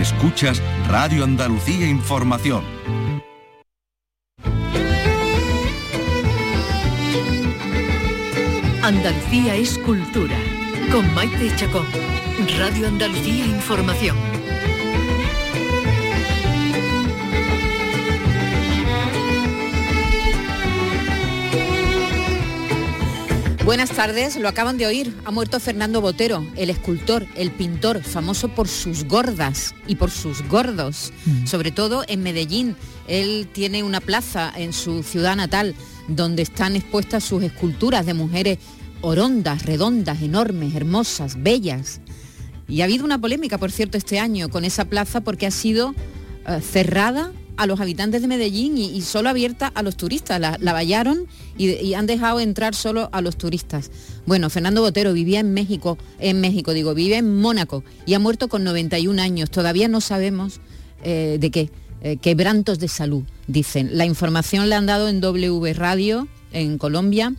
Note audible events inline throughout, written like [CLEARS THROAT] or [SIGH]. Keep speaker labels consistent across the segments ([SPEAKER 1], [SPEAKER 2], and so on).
[SPEAKER 1] Escuchas Radio Andalucía Información.
[SPEAKER 2] Andalucía es cultura. Con Maite Chacón. Radio Andalucía Información.
[SPEAKER 3] Buenas tardes, lo acaban de oír. Ha muerto Fernando Botero, el escultor, el pintor, famoso por sus gordas y por sus gordos, sobre todo en Medellín. Él tiene una plaza en su ciudad natal donde están expuestas sus esculturas de mujeres orondas, redondas, enormes, hermosas, bellas. Y ha habido una polémica, por cierto, este año con esa plaza porque ha sido eh, cerrada a los habitantes de Medellín y, solo abierta a los turistas. La, la vallaron y, y han dejado entrar solo a los turistas. Bueno, Fernando Botero vivía en México, en México digo, vive en Mónaco y ha muerto con 91 años. Todavía no sabemos eh, de qué. Eh, quebrantos de salud, dicen. La información la han dado en W Radio en Colombia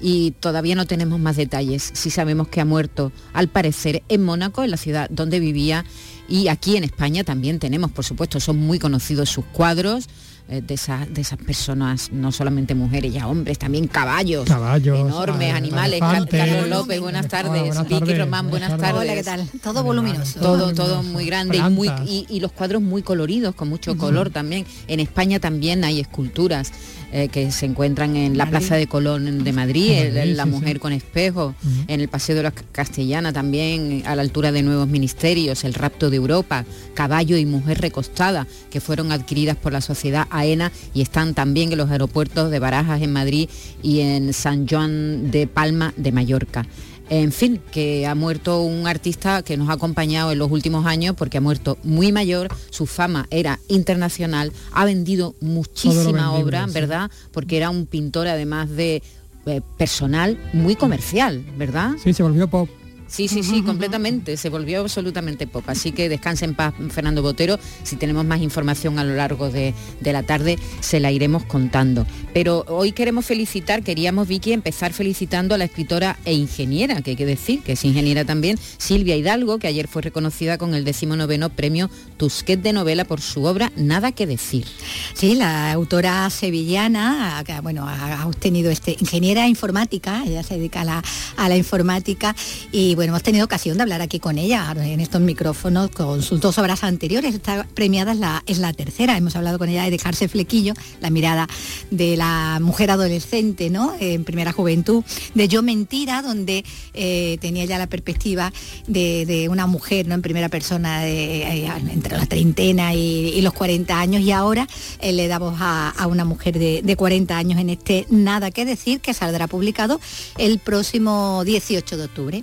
[SPEAKER 3] y todavía no tenemos más detalles. Sí sabemos que ha muerto, al parecer, en Mónaco, en la ciudad donde vivía, y aquí en España también tenemos, por supuesto, son muy conocidos sus cuadros. eh, De esas, de esas personas, no solamente mujeres, ya hombres, también caballos,
[SPEAKER 4] Caballos,
[SPEAKER 3] enormes,
[SPEAKER 4] ah,
[SPEAKER 3] animales.
[SPEAKER 4] Elefantes.
[SPEAKER 3] Carlos López, buenas tardes.
[SPEAKER 4] Hola, buenas
[SPEAKER 3] Vicky Román, buenas
[SPEAKER 4] buenas
[SPEAKER 3] tardes.
[SPEAKER 4] tardes.
[SPEAKER 5] Hola, ¿qué tal? Todo voluminoso.
[SPEAKER 3] Todo, todo muy grande y, muy, y los cuadros muy coloridos, con mucho color también. En España también hay esculturas eh, que se encuentran en la. Plaza de Colón de Madrid, el-
[SPEAKER 4] Madrid,
[SPEAKER 3] la
[SPEAKER 4] sí,
[SPEAKER 3] mujer
[SPEAKER 4] sí.
[SPEAKER 3] con espejo, en el Paseo de la Castellana también, a la altura de Nuevos Ministerios, el Rapto de Europa, Caballo y Mujer Recostada, que fueron adquiridas por la sociedad AENA y están también en los aeropuertos de Barajas en Madrid y en San Juan de Palma de Mallorca. En fin, que ha muerto un artista que nos ha acompañado en los últimos años porque ha muerto muy mayor, su fama era internacional, ha vendido muchísima
[SPEAKER 4] vendible,
[SPEAKER 3] obra,
[SPEAKER 4] sí.
[SPEAKER 3] ¿verdad? Porque era un pintor además de eh, personal muy comercial, ¿verdad?
[SPEAKER 4] Sí, se volvió pop.
[SPEAKER 3] Sí, sí, sí, completamente. Se volvió absolutamente pop. Así que descanse en paz, Fernando Botero. Si tenemos más información a lo largo de, de la tarde, se la iremos contando. Pero hoy queremos felicitar, queríamos, Vicky, empezar felicitando a la escritora e ingeniera, que hay que decir, que es ingeniera también, Silvia Hidalgo, que ayer fue reconocida con el decimonoveno premio Tusquet de novela por su obra Nada que decir.
[SPEAKER 5] Sí, la autora sevillana, bueno, ha ha obtenido este ingeniera informática, ella se dedica a la, a la informática y bueno, hemos tenido ocasión de hablar aquí con ella en estos micrófonos con sus dos obras anteriores. Esta premiada es la, es la tercera. Hemos hablado con ella de dejarse flequillo, la mirada de la mujer adolescente, ¿no? En primera juventud, de Yo Mentira, donde eh, tenía ya la perspectiva de, una mujer, ¿no? En primera persona de, eh, entre la treintena y, los 40 años y ahora eh, le da voz a, una mujer de, de 40 años en este Nada que decir que saldrá publicado el próximo 18 de octubre.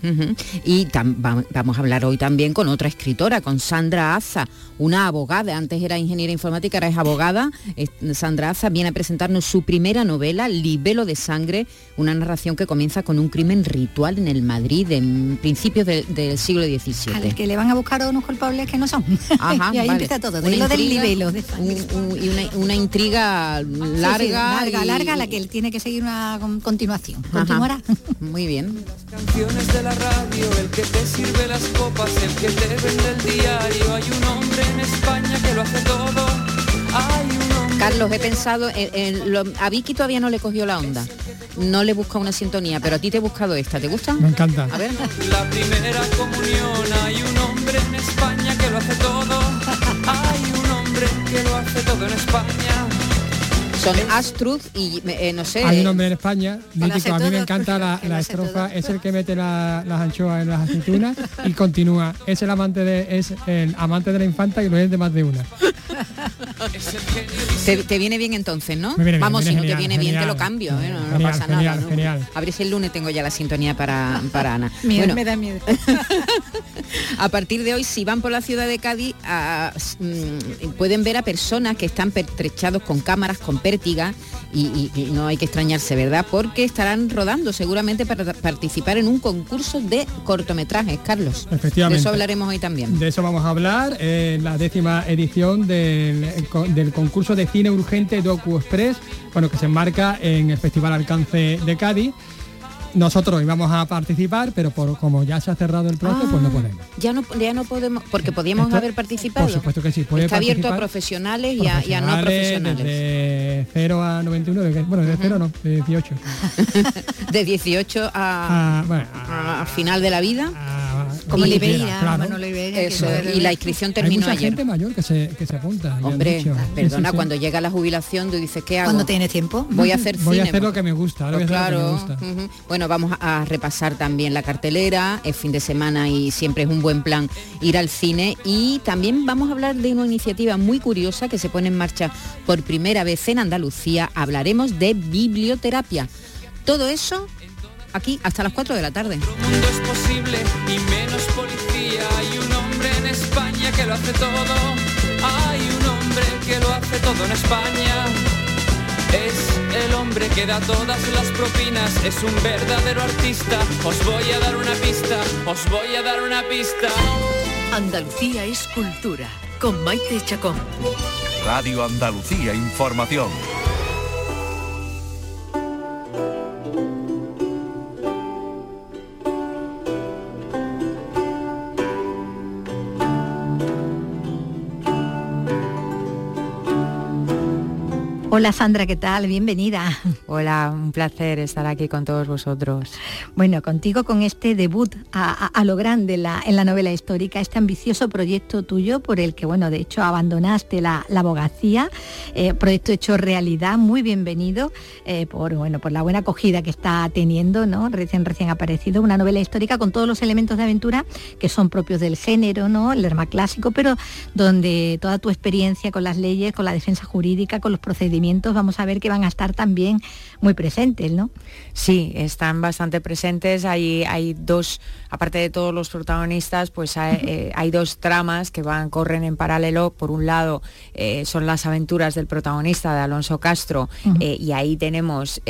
[SPEAKER 3] Y tam- va- vamos a hablar hoy también con otra escritora, con Sandra Aza, una abogada, antes era ingeniera informática, ahora es abogada. Es- Sandra Aza viene a presentarnos su primera novela, Libelo de Sangre, una narración que comienza con un crimen ritual en el Madrid en principios del- del siglo
[SPEAKER 5] Al
[SPEAKER 3] XVII.
[SPEAKER 5] que le van a buscar a unos culpables que no son.
[SPEAKER 3] Ajá, [LAUGHS]
[SPEAKER 5] y ahí
[SPEAKER 3] vale.
[SPEAKER 5] empieza todo,
[SPEAKER 3] Una
[SPEAKER 5] de lo del
[SPEAKER 3] intriga,
[SPEAKER 5] libelo. de sangre.
[SPEAKER 3] un- un- y una, una intriga
[SPEAKER 5] Sí, sí,
[SPEAKER 3] larga.
[SPEAKER 5] larga,
[SPEAKER 3] y-
[SPEAKER 5] larga, la que él tiene que seguir una con- continuación.
[SPEAKER 3] Ajá.
[SPEAKER 5] Continuará.
[SPEAKER 3] Muy bien.
[SPEAKER 6] canciones de la radio, el que te sirve las copas, el que te vende el diario. Hay un hombre en España que lo hace todo. Hay un hombre.
[SPEAKER 3] Carlos, he pensado, en, en lo- a Vicky todavía no le cogió la onda. No le busca una sintonía, pero a ti te he buscado esta. ¿Te gusta?
[SPEAKER 4] Me encanta.
[SPEAKER 3] A ver.
[SPEAKER 6] La primera comunión. Hay un hombre en España que lo hace todo. Hay un hombre que lo hace todo en España.
[SPEAKER 3] Son Astruth y eh, no sé.
[SPEAKER 4] Hay un hombre en España, mítico, a mí me encanta [LAUGHS] la, estrofa, es el que mete la- las anchoas en las aceitunas y continúa. Es el amante de, es el amante de la infanta y lo es de más de una. [LAUGHS]
[SPEAKER 3] Te, te viene bien entonces, ¿no?
[SPEAKER 4] Me viene bien,
[SPEAKER 3] Vamos, si no te viene
[SPEAKER 4] genial,
[SPEAKER 3] bien, te lo cambio, ¿eh? no, pasa
[SPEAKER 4] genial,
[SPEAKER 3] nada. ¿no?
[SPEAKER 4] genial.
[SPEAKER 3] A ver si el lunes tengo ya la sintonía para, para Ana. [LAUGHS]
[SPEAKER 5] Miedo,
[SPEAKER 3] Bueno,
[SPEAKER 5] me da miedo. [LAUGHS]
[SPEAKER 3] a partir de hoy, si van por la ciudad de Cádiz, a- mm, pueden ver a personas que están pertrechados con cámaras, con pértigas, y, y- y no hay que extrañarse, ¿verdad? Porque estarán rodando seguramente para participar en un concurso de cortometrajes, Carlos.
[SPEAKER 4] Efectivamente.
[SPEAKER 3] De eso hablaremos hoy también.
[SPEAKER 4] De eso vamos a hablar en la décima edición del, del concurso de cine urgente Docu Express, bueno, que se enmarca en el Festival Alcance de Cádiz. Nosotros íbamos a participar, pero por como ya se ha cerrado el plazo, pues no
[SPEAKER 3] Ah,
[SPEAKER 4] podemos.
[SPEAKER 3] Ya no, ya no podemos, porque podíamos
[SPEAKER 4] Esto-
[SPEAKER 3] haber participado.
[SPEAKER 4] Por supuesto que sí. puede
[SPEAKER 3] Está abierto a profesionales y a, y a no
[SPEAKER 4] profesionales. De 0 a 91, de que- bueno, de 0 no, de 18. [LAUGHS]
[SPEAKER 3] De 18 a,
[SPEAKER 4] Ah, bueno,
[SPEAKER 3] a- a final de la vida.
[SPEAKER 4] ah,
[SPEAKER 5] Como
[SPEAKER 3] Y-
[SPEAKER 5] Oliveira,
[SPEAKER 4] claro.
[SPEAKER 5] Manolo que
[SPEAKER 3] Eso, y la inscripción
[SPEAKER 4] Hay
[SPEAKER 3] terminó
[SPEAKER 4] mucha
[SPEAKER 3] ayer.
[SPEAKER 4] gente mayor que se, que se apunta.
[SPEAKER 3] Hombre,
[SPEAKER 4] dicho. Sí,
[SPEAKER 3] perdona,
[SPEAKER 4] sí, sí.
[SPEAKER 3] cuando llega la jubilación tú dices, ¿qué hago?
[SPEAKER 5] Cuando tienes tiempo.
[SPEAKER 3] Voy a hacer
[SPEAKER 4] Voy a
[SPEAKER 3] cine.
[SPEAKER 4] hacer lo que me gusta,
[SPEAKER 3] Pues
[SPEAKER 4] voy a hacer lo
[SPEAKER 3] claro.
[SPEAKER 4] que me gusta.
[SPEAKER 3] Bueno, vamos a repasar también la cartelera, es fin de semana y siempre es un buen plan ir al cine y también vamos a hablar de una iniciativa muy curiosa que se pone en marcha por primera vez en Andalucía. Hablaremos de biblioterapia. Todo eso aquí hasta las 4 de la tarde.
[SPEAKER 6] Es el hombre que da todas las propinas. Es un verdadero artista. Os voy a dar una pista. Os voy a dar una pista.
[SPEAKER 2] Andalucía es cultura. Con Maite Chacón.
[SPEAKER 1] Radio Andalucía Información.
[SPEAKER 5] Hola Sandra, ¿qué tal? Bienvenida.
[SPEAKER 7] Hola, un placer estar aquí con todos vosotros.
[SPEAKER 5] Bueno, contigo con este debut a, a- a lo grande en la, en la novela histórica, este ambicioso proyecto tuyo por el que, bueno, de hecho abandonaste la, la abogacía, eh, proyecto hecho realidad, muy bienvenido eh, por, bueno, por la buena acogida que está teniendo, ¿no? Recién, recién aparecido, una novela histórica con todos los elementos de aventura que son propios del género, ¿no? El drama clásico, pero donde toda tu experiencia con las leyes, con la defensa jurídica, con los procedimientos, vamos a ver que van a estar también muy presentes, ¿no?
[SPEAKER 7] Sí, están bastante presentes. Hay, hay dos, aparte de todos los protagonistas, pues hay, eh, hay dos tramas que van, corren en paralelo. Por un lado, eh, son las aventuras del protagonista, de Alonso Castro, eh, y ahí tenemos,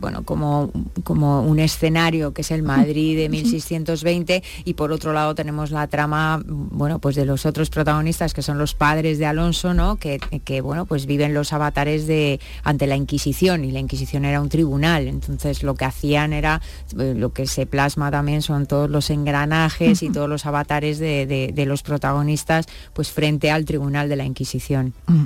[SPEAKER 7] bueno, como, como un escenario que es el Madrid de 1620, y por otro lado tenemos la trama, bueno, pues de los otros protagonistas, que son los padres de Alonso, ¿no? Que, que bueno, pues viven los avatares de ante la Inquisición, y la Inquisición era un tribunal, entonces lo que hacían era, eh, lo que se plasma también son todos los engranajes y todos los avatares de, de- de los protagonistas, pues frente al tribunal de la Inquisición.
[SPEAKER 5] Mm.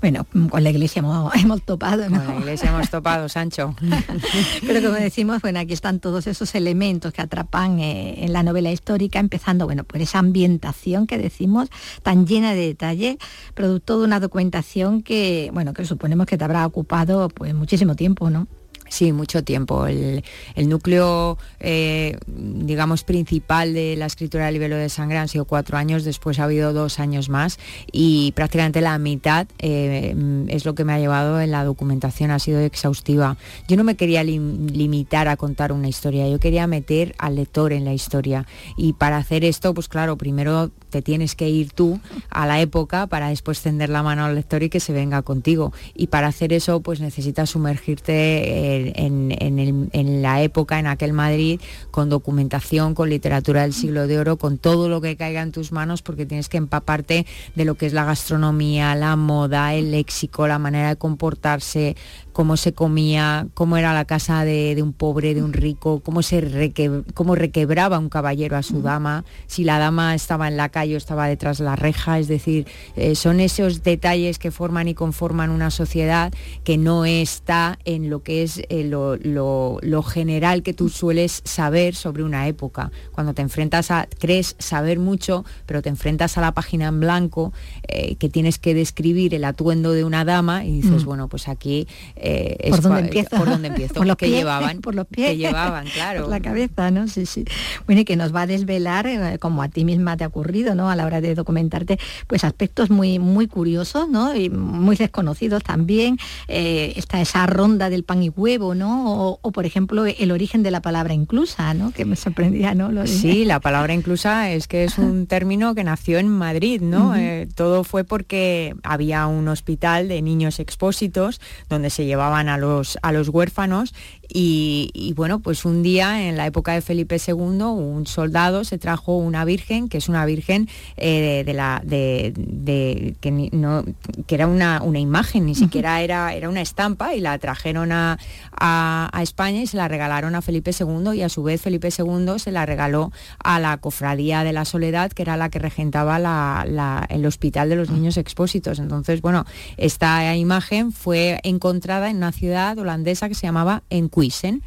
[SPEAKER 5] Bueno, con la iglesia hemos, hemos topado, ¿no?
[SPEAKER 7] Con la iglesia hemos topado, Sancho. [LAUGHS]
[SPEAKER 5] Pero como decimos, bueno, aquí están todos esos elementos que atrapan eh, en la novela histórica, empezando, bueno, por esa ambientación que decimos, tan llena de detalle, producto de una documentación que, bueno, que suponemos que te habrá ocupado pues muchísimo tiempo, ¿no?
[SPEAKER 7] Sí, mucho tiempo. El, núcleo, eh, digamos, principal de la escritura del libelo de sangre han sido cuatro años, después ha habido dos años más y prácticamente la mitad eh, es lo que me ha llevado en la documentación, ha sido exhaustiva. Yo no me quería lim- limitar a contar una historia, yo quería meter al lector en la historia y para hacer esto, pues claro, primero te tienes que ir tú a la época para después tender la mano al lector y que se venga contigo. Y para hacer eso, pues necesitas sumergirte en, en- en la época, en aquel Madrid, con documentación, con literatura del siglo de oro, con todo lo que caiga en tus manos, porque tienes que empaparte de lo que es la gastronomía, la moda, el léxico, la manera de comportarse, cómo se comía, cómo era la casa de, de un pobre, de un rico, cómo se reque- cómo requebraba un caballero a su dama, si la dama estaba en la calle o estaba detrás de la reja, es decir, eh, son esos detalles que forman y conforman una sociedad que no está en lo que es eh, lo, lo- lo general que tú sueles saber sobre una época. Cuando te enfrentas a, crees saber mucho, pero te enfrentas a la página en blanco, eh, que tienes que describir el atuendo de una dama y dices,
[SPEAKER 5] Mm.
[SPEAKER 7] bueno, pues aquí eh, es
[SPEAKER 5] ¿Por dónde empieza? [LAUGHS]
[SPEAKER 7] ¿Por dónde empiezo? [LAUGHS]
[SPEAKER 5] Por los
[SPEAKER 7] ¿Qué
[SPEAKER 5] pies,
[SPEAKER 7] llevaban? [LAUGHS]
[SPEAKER 5] por los pies.
[SPEAKER 7] ¿Qué llevaban? Claro.
[SPEAKER 5] Por la cabeza, ¿no? Sí, sí. Bueno, y que nos va a desvelar, eh, como a ti misma te ha ocurrido, ¿no? A la hora de documentarte, pues aspectos muy, muy curiosos, ¿no? Y muy desconocidos también. Eh, está esa ronda del pan y huevo, ¿no? O, o, por ejemplo, el origen de la palabra inclusa, ¿no? Que me sorprendía, ¿no? Lo
[SPEAKER 7] Sí, la palabra inclusa es que es un término que nació en Madrid, ¿no? Todo fue porque había un hospital de niños expósitos donde se llevaban a los, a los huérfanos Y, bueno, pues un día en la época de Felipe II, un soldado se trajo una virgen, que es una virgen de la de, que, no, que era una, una imagen, ni siquiera era, era una estampa, y la trajeron a, a, España y se la regalaron a Felipe II y a su vez Felipe II se la regaló a la Cofradía de la Soledad, que era la que regentaba el Hospital de los Niños Expósitos. Entonces, bueno, esta imagen fue encontrada en una ciudad holandesa que se llamaba Encuisen.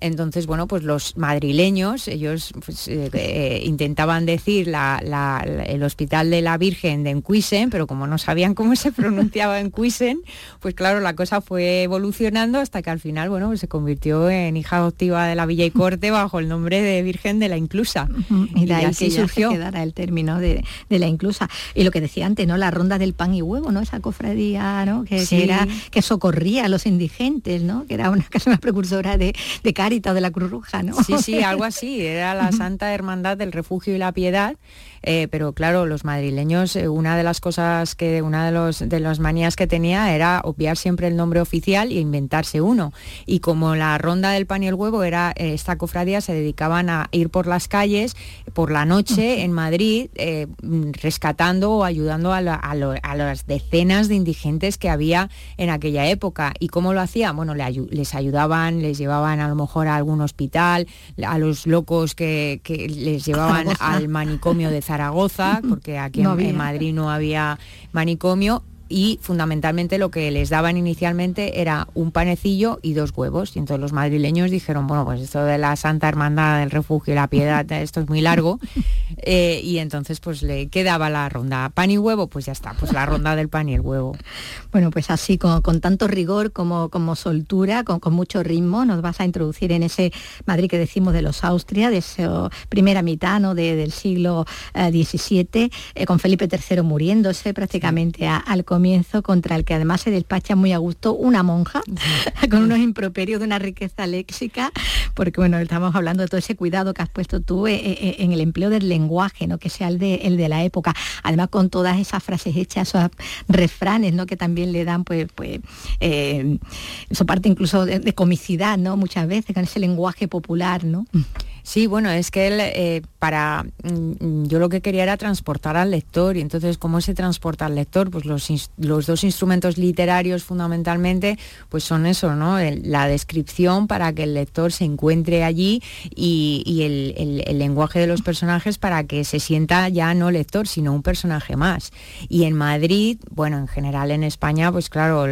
[SPEAKER 7] Entonces, bueno, pues los madrileños, ellos pues, eh, eh, intentaban decir el Hospital de la Virgen de Encuisen, pero como no sabían cómo se [LAUGHS] pronunciaba Encuisen, pues claro, la cosa fue evolucionando hasta que al final bueno, se convirtió en hija adoptiva de la Villa y Corte bajo el nombre de Virgen de la Inclusa.
[SPEAKER 5] Y de ahí surgió el término de, la Inclusa. Y lo que decía antes, ¿no? La ronda del pan y huevo, ¿no? Esa cofradía, ¿no? Que, era, que socorría a los indigentes, ¿no? Que era una, [LAUGHS] casi una precursora de, de de la Cruz Roja, ¿no?
[SPEAKER 7] Sí, sí, algo [LAUGHS] así. Era la Santa Hermandad del Refugio y la Piedad eh, pero claro, los madrileños, eh, una de las cosas que, una de, los, de las manías que tenía era obviar siempre el nombre oficial e inventarse uno. Y como la ronda del pan y el huevo era, eh, esta cofradía se dedicaban a ir por las calles por la noche en Madrid, rescatando o ayudando a, las decenas de indigentes que había en aquella época. ¿Y cómo lo hacían? Bueno, les ayudaban, les llevaban a lo mejor a algún hospital, a los locos que, les [LAUGHS] llevaban al manicomio de Zaragoza, porque aquí en, Madrid no había manicomio, y fundamentalmente lo que les daban inicialmente era un panecillo y dos huevos. Y entonces los madrileños dijeron, bueno, pues esto de la Santa Hermandad del Refugio y la Piedad, [LAUGHS] esto es muy largo. Eh, y entonces pues le quedaba la ronda pan y huevo, pues ya está, pues la ronda del pan y el huevo.
[SPEAKER 5] Bueno, pues así, con, tanto rigor como, como soltura, con, mucho ritmo, nos vas a introducir en ese Madrid que decimos de los Austria, de esa primera mitad ¿no? del siglo XVII, eh, eh, con Felipe III muriéndose prácticamente al comienzo comienzo contra el que además se despacha muy a gusto una monja [LAUGHS] con unos improperios de una riqueza léxica, porque bueno, estamos hablando de todo ese cuidado que has puesto tú eh, eh, eh, en el empleo del lenguaje, ¿no? que sea el de, el de la época, además con todas esas frases hechas, esos refranes ¿no? que también le dan pues, pues eso parte incluso de, de, comicidad, ¿no? muchas veces con ese lenguaje popular. ¿no?
[SPEAKER 7] Sí, bueno, es que él eh, para mm, yo lo que quería era transportar al lector y entonces cómo se transporta al lector, pues los, los dos instrumentos literarios fundamentalmente, pues son eso, ¿no? la descripción para que el lector se encuentre allí y, el, lenguaje de los personajes para que se sienta ya no lector, sino un personaje más. Y en Madrid, bueno, en general en España, pues claro,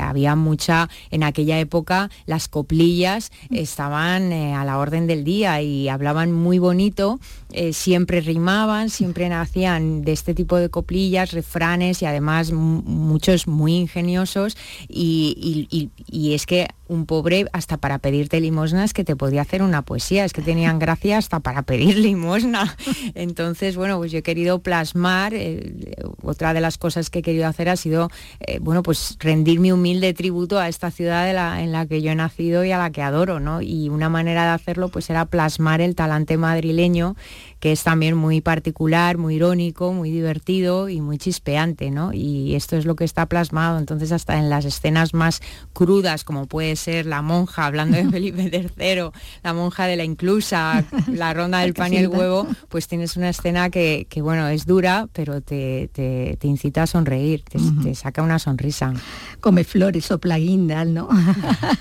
[SPEAKER 7] había mucha en aquella época las coplillas estaban eh, a la orden del día y hablaban muy bonito, eh, siempre rimaban, siempre nacían de este tipo de coplillas, refranes y además muchos muy ingeniosos y, y es que un pobre hasta para pedirte limosnas que te podía hacer una poesía, es que tenían gracia hasta para pedir [LAUGHS] limosna. Entonces, bueno, pues yo he querido plasmar, eh, otra de las cosas que he querido hacer ha sido, eh, bueno, pues rendir mi humilde tributo a esta ciudad en la que yo he nacido y a la que adoro, ¿no? Y una manera de hacerlo pues era plasmar el talante madrileño que es también muy particular, muy irónico, muy divertido y muy chispeante, ¿no? Y esto es lo que está plasmado, entonces hasta en las escenas más crudas, como puede ser la monja hablando de [LAUGHS] Felipe III, la monja de la inclusa, la ronda del pan y el huevo, pues tienes una escena que, bueno, es dura, pero te, incita a sonreír, te, saca una sonrisa.
[SPEAKER 5] Come flores, sopla guindas, ¿no?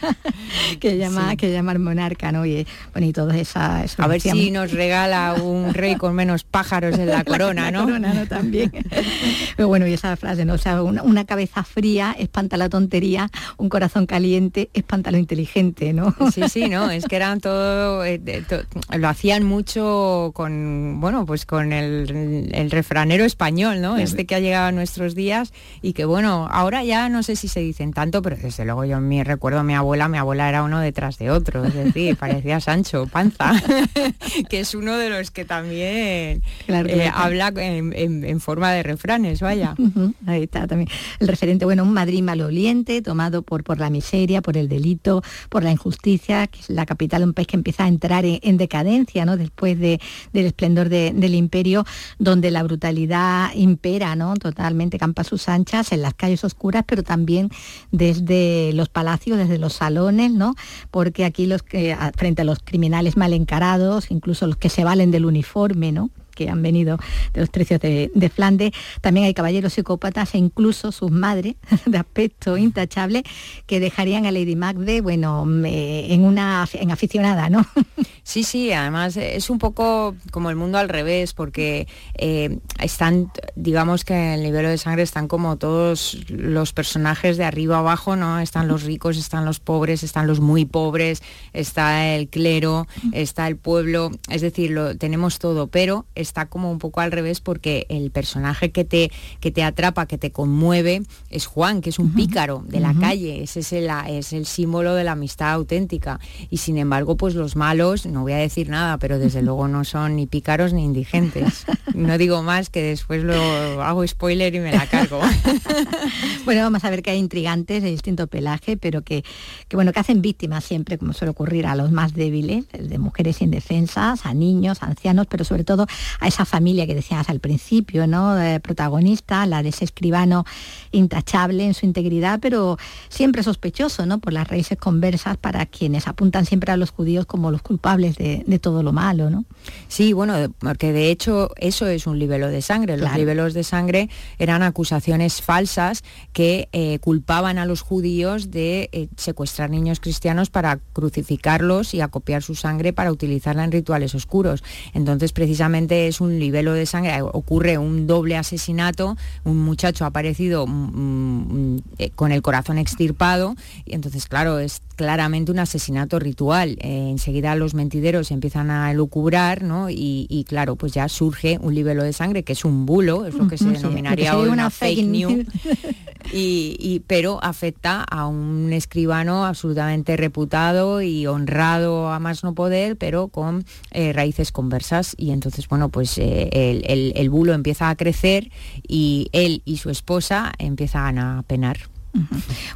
[SPEAKER 5] [LAUGHS] que llama, que llama el monarca, ¿no? Y, bueno, y todas esas...
[SPEAKER 7] A ver si nos regala un rey con menos pájaros en la [LAUGHS] corona, ¿no?
[SPEAKER 5] corona, ¿no? También. [LAUGHS] Pero bueno, y esa frase, ¿no? O sea, una, cabeza fría espanta la tontería, un corazón caliente espanta lo inteligente, ¿no?
[SPEAKER 7] Sí, sí, no, es que eran todo, eh, lo hacían mucho con, bueno, pues con el, refranero español, ¿no? Este que ha llegado a nuestros días y que, bueno, ahora ya no sé si se dicen tanto, pero desde luego yo me recuerdo a mi abuela, mi abuela era uno detrás de otro, es decir, parecía Sancho Panza, [LAUGHS] que es uno de los que también eh, habla en, forma de refranes, vaya.
[SPEAKER 5] Ahí está también el referente, bueno, un Madrid maloliente, tomado por, por la miseria, por el delito, por la injusticia, que es la capital de un país que empieza a entrar en, decadencia, ¿no? Después del esplendor del imperio, donde la brutalidad impera, ¿no? Totalmente campa sus anchas en las calles oscuras, pero también desde los palacios, desde los salones, ¿no? Porque aquí los que, frente a los criminales mal encarados, incluso los que se valen del uniforme, ¿no? que han venido de los trecios de, Flandes. También hay caballeros psicópatas e incluso sus madres, [LAUGHS] de aspecto intachable, que dejarían a Lady Macbeth, bueno, en una en aficionada, ¿no? [LAUGHS]
[SPEAKER 7] Sí, sí, además es un poco como el mundo al revés, porque eh, están, digamos que en el nivel de sangre están como todos los personajes de arriba abajo, ¿no? Están los ricos, están los pobres, están los muy pobres, está el clero, está el pueblo, es decir, lo, tenemos todo, pero está como un poco al revés porque el personaje que te, que te atrapa, que te conmueve, es Juan, que es un pícaro de la calle, ese es el, es el símbolo de la amistad auténtica. Y sin embargo, pues los malos, no voy a decir nada, pero desde [LAUGHS] luego no son ni pícaros ni indigentes. No digo más que después lo hago spoiler y me la cargo. [LAUGHS]
[SPEAKER 5] bueno, vamos a ver que hay intrigantes de distinto pelaje, pero que, que, bueno, que hacen víctimas siempre, como suele ocurrir, a los más débiles, de mujeres indefensas, a niños, a ancianos, pero sobre todo a esa familia que decías al principio, ¿no? protagonista, la de ese escribano intachable en su integridad, pero siempre sospechoso, ¿no? Por las raíces conversas para quienes apuntan siempre a los judíos como los culpables de, todo lo malo, ¿no?
[SPEAKER 7] Sí, bueno, porque de hecho eso es un libelo de sangre. Los libelos de sangre eran acusaciones falsas que eh, culpaban a los judíos de eh, secuestrar niños cristianos para crucificarlos y acopiar su sangre para utilizarla en rituales oscuros. Entonces, precisamente es un libelo de sangre, ocurre un doble asesinato, un muchacho ha aparecido mm, mm, eh, con el corazón extirpado y entonces, claro, es claramente un asesinato ritual. enseguida los mentideros empiezan a lucubrar, ¿no? Y, claro, pues ya surge un libelo de sangre que es un bulo, es lo que se [LAUGHS] denominaría hoy una, fake news. y, pero afecta a un escribano absolutamente reputado y honrado a más no poder, pero con eh, raíces conversas. Y entonces, bueno, pues eh, el, bulo empieza a crecer y él y su esposa empiezan a penar.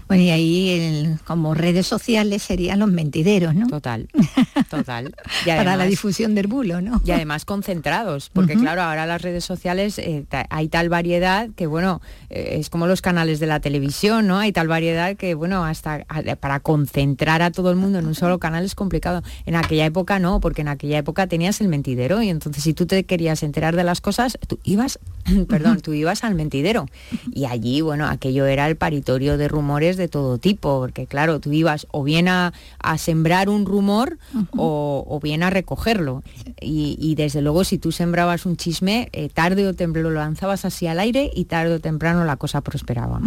[SPEAKER 5] Bueno, y ahí como redes sociales serían los mentideros, ¿no?
[SPEAKER 7] Total, [LAUGHS] total.
[SPEAKER 5] Para la difusión del bulo, ¿no?
[SPEAKER 7] Y además concentrados, porque claro, ahora las redes sociales eh, hay tal variedad que, bueno, eh, es como los canales de la televisión, ¿no? Hay tal variedad que, bueno, hasta para concentrar a todo el mundo en un solo canal es complicado. En aquella época no, porque en aquella época tenías el mentidero y entonces si tú te querías enterar de las cosas, tú ibas, [CLEARS THROAT] perdón, tú ibas al mentidero. Y allí, bueno, aquello era el paritorio de rumores de todo tipo, porque claro, tú ibas o bien a, sembrar un rumor o, bien a recogerlo. Y, desde luego si tú sembrabas un chisme, eh, tarde o temprano lo lanzabas así al aire y tarde o temprano la cosa prosperaba.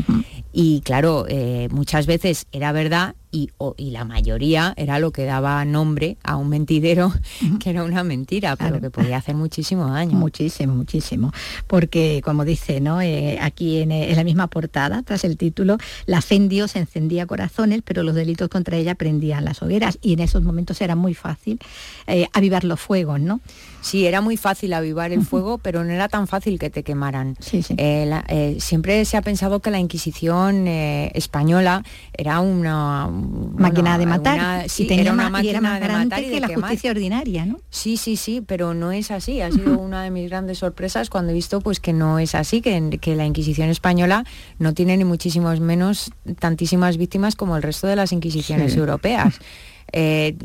[SPEAKER 7] Y claro, eh, muchas veces era verdad y, la mayoría era lo que daba nombre a un mentidero que era una mentira, pero que podía hacer muchísimo daño.
[SPEAKER 5] Muchísimo, muchísimo. Porque, como dice, ¿no? Eh, aquí en, la misma portada, tras el título, la fe en Dios encendía corazones, pero los delitos contra ella prendían las hogueras. Y en esos momentos era muy fácil eh, avivar los fuegos, ¿no?
[SPEAKER 7] Sí, era muy fácil avivar el fuego, pero no era tan fácil que te quemaran. Eh, siempre se ha pensado que la Inquisición española era una
[SPEAKER 5] máquina de matar. sí, era una máquina de matar y que la justicia ordinaria, ¿no?
[SPEAKER 7] Sí, sí, sí, pero no es así. Ha sido una de mis grandes sorpresas cuando he visto pues que no es así, que, que la Inquisición española no tiene ni muchísimos menos tantísimas víctimas como el resto de las Inquisiciones europeas. [LAUGHS] Eh,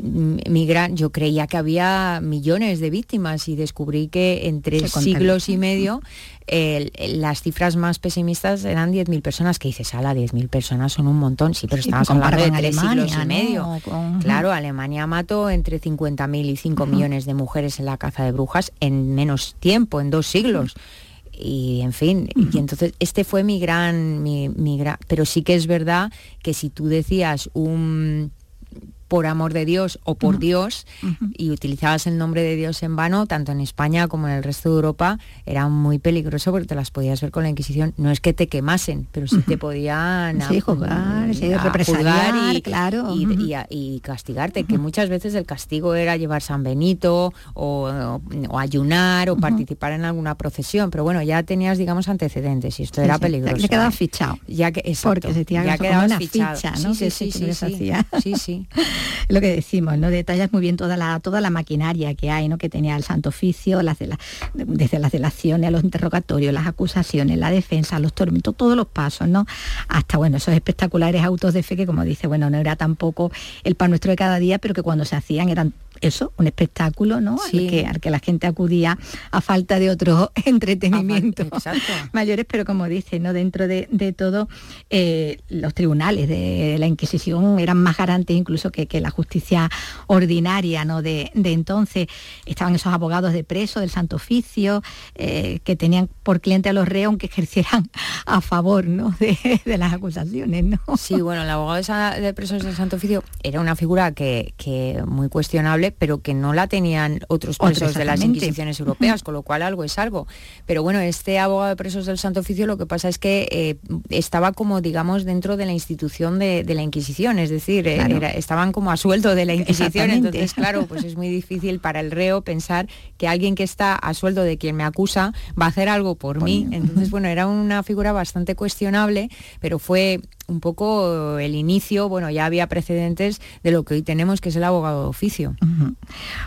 [SPEAKER 7] yo creía que había millones de víctimas y descubrí que en tres siglos y medio las cifras más pesimistas eran 10.000 personas, que dices, ala, 10.000 personas son un montón, sí, pero estamos hablando de tres siglos y medio. Claro, Alemania mató entre 50.000 y 5 millones de mujeres en la caza de brujas en menos tiempo, en dos siglos. Y en fin, y entonces este fue mi gran, mi, mi gran, pero sí que es verdad que si tú decías un por amor de Dios o por Dios y utilizabas el nombre de Dios en vano, tanto en España como en el resto de Europa, era muy peligroso porque te las podías ver con la Inquisición. No es que te quemasen, pero sí te podían
[SPEAKER 5] sí, jugar, sí, y, claro.
[SPEAKER 7] y, castigarte, que muchas veces el castigo era llevar San Benito o, ayunar o participar en alguna procesión, pero bueno, ya tenías, digamos, antecedentes y esto era peligroso.
[SPEAKER 5] Ya quedaba fichado.
[SPEAKER 7] Ya que,
[SPEAKER 5] porque se ya quedaba una ficha, ¿no?
[SPEAKER 7] Sí, sí, sí, sí, sí, [LAUGHS]
[SPEAKER 5] Lo que decimos, ¿no? Detallas muy bien toda la, toda la maquinaria que hay, ¿no? Que tenía el Santo Oficio, las de desde las delaciones, los interrogatorios, las acusaciones, la defensa, los tormentos, todos los pasos, ¿no? Hasta, bueno, esos espectaculares autos de fe que, como dice, bueno, no era tampoco el pan nuestro de cada día, pero que cuando se hacían eran eso, un espectáculo, ¿no? Al, que, al que la gente acudía a falta de otros [LAUGHS] entretenimientos [LAUGHS] mayores, pero como dice, ¿no? Dentro de, todo, eh, los tribunales de la Inquisición eran más garantes incluso que, la justicia ordinaria, ¿no? De, entonces estaban esos abogados de preso del Santo Oficio, eh, que tenían por cliente a los reos que ejercieran a favor ¿no? [LAUGHS] de, las acusaciones, ¿no?
[SPEAKER 7] Sí, bueno, el abogado de, presos del Santo Oficio era una figura que, que muy cuestionable pero que no la tenían otros presos de las Inquisiciones europeas, con lo cual algo es algo. Pero bueno, este abogado de presos del Santo Oficio lo que pasa es que eh, estaba como, digamos, dentro de la institución de, la Inquisición, es decir, eh, estaban como a sueldo de la [LAUGHS] Inquisición, entonces claro, pues es muy difícil para el reo pensar que alguien que está a sueldo de quien me acusa va a hacer algo por mí. Entonces, bueno, era una figura bastante cuestionable, pero fue un poco el inicio, bueno, ya había precedentes de lo que hoy tenemos, que es el abogado de oficio.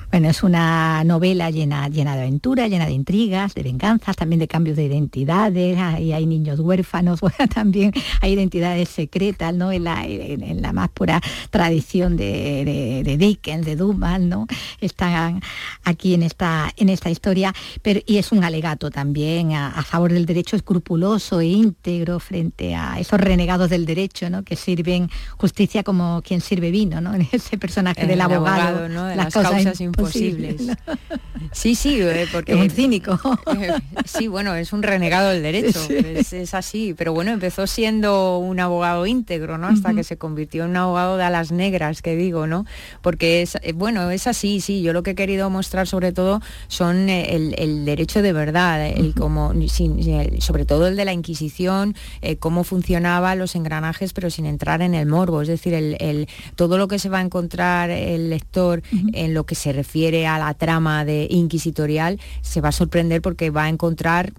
[SPEAKER 5] Bueno, es una novela llena, llena de aventuras, llena de intrigas, de venganzas, también de cambios de identidades, y hay niños huérfanos, [LAUGHS] bueno, también hay identidades secretas, ¿no? En la, en, la más pura tradición de, de, Dickens, de Dumas, ¿no? Están aquí en esta, en esta historia, pero, y es un alegato también a, favor del derecho escrupuloso e íntegro frente a esos renegados del derecho, ¿no? que sirven justicia como quien sirve vino, ¿no? [LAUGHS] En ese personaje del abogado,
[SPEAKER 7] ¿no? de las, causas, imposibles. [LAUGHS] Sí, sí, eh, porque...
[SPEAKER 5] Es un cínico. [LAUGHS]
[SPEAKER 7] sí, bueno, es un renegado del derecho, es, así, pero bueno, empezó siendo un abogado íntegro, ¿no? Hasta que se convirtió en un abogado de alas negras, que digo, ¿no? Porque es, eh, bueno, es así, sí, yo lo que he querido mostrar sobre todo son eh, el, derecho de verdad, el como, sobre todo el de la Inquisición, cómo funcionaba los engranajes pero sin entrar en el morbo. Es decir, el, todo lo que se va a encontrar el lector en lo que se refiere a la trama de inquisitorial se va a sorprender porque va a encontrar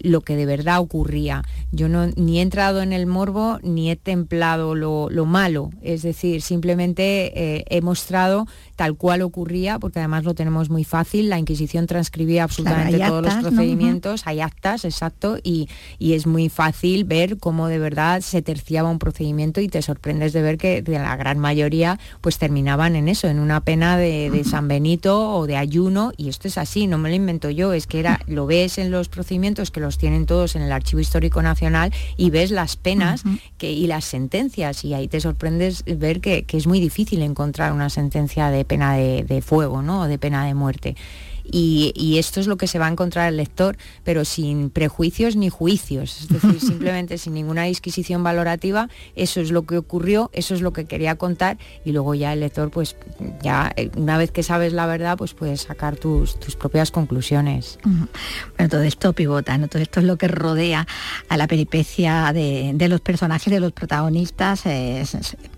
[SPEAKER 7] lo que de verdad ocurría. Yo no, ni he entrado en el morbo ni he templado lo, malo. Es decir, simplemente eh, he mostrado tal cual ocurría, porque además lo tenemos muy fácil, la Inquisición transcribía absolutamente todos los procedimientos, hay actas, exacto, y, es muy fácil ver cómo de verdad se terciaba un procedimiento y te sorprendes de ver que de la gran mayoría pues terminaban en eso, en una pena de, San Benito o de ayuno, y esto es así, no me lo invento yo, es que era, lo ves en los procedimientos que los tienen todos en el Archivo Histórico Nacional y ves las penas que, y las sentencias, y ahí te sorprendes ver que, que es muy difícil encontrar una sentencia de pena de, fuego, ¿no? O de pena de muerte. Y, esto es lo que se va a encontrar el lector, pero sin prejuicios ni juicios, es decir, [LAUGHS] simplemente sin ninguna disquisición valorativa, eso es lo que ocurrió, eso es lo que quería contar y luego ya el lector, pues ya eh, una vez que sabes la verdad, pues puedes sacar tus, propias conclusiones.
[SPEAKER 5] Bueno, todo esto pivota, ¿no? todo esto es lo que rodea a la peripecia de, los personajes, de los protagonistas,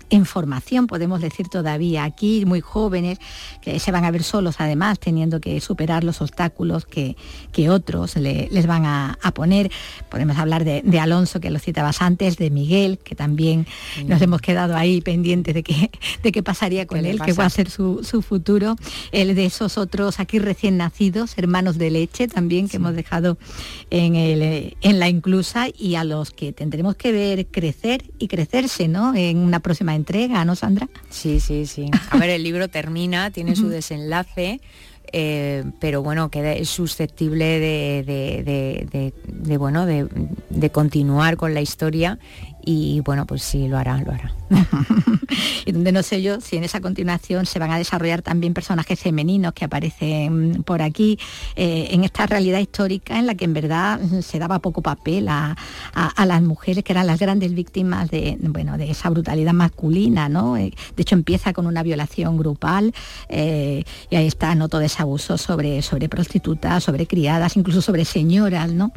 [SPEAKER 5] información, podemos decir todavía aquí, muy jóvenes, que se van a ver solos además, teniendo que superar los obstáculos que, que otros les van a, poner. Podemos hablar de, Alonso, que lo citabas antes, de Miguel, que también nos hemos quedado ahí pendientes de qué, de qué pasaría con él, que va a ser su, futuro. El de esos otros aquí recién nacidos, hermanos de leche también, que hemos dejado en, el, en la inclusa, y a los que tendremos que ver crecer y crecerse ¿no? en una próxima entrega, ¿no, Sandra?
[SPEAKER 7] Sí, sí, sí. [LAUGHS] A ver, el libro termina, tiene su desenlace. Eh, pero bueno, queda, es susceptible de, bueno, de, continuar con la historia y bueno, pues sí, lo hará, lo hará. [LAUGHS]
[SPEAKER 5] y donde no sé yo si en esa continuación se van a desarrollar también personajes femeninos que aparecen por aquí, eh, en esta realidad histórica en la que en verdad se daba poco papel a, las mujeres que eran las grandes víctimas de, bueno, de esa brutalidad masculina, ¿no? Eh, de hecho empieza con una violación grupal eh, y ahí está ¿no? todo ese abuso sobre, sobre prostitutas, sobre criadas, incluso sobre señoras, ¿no?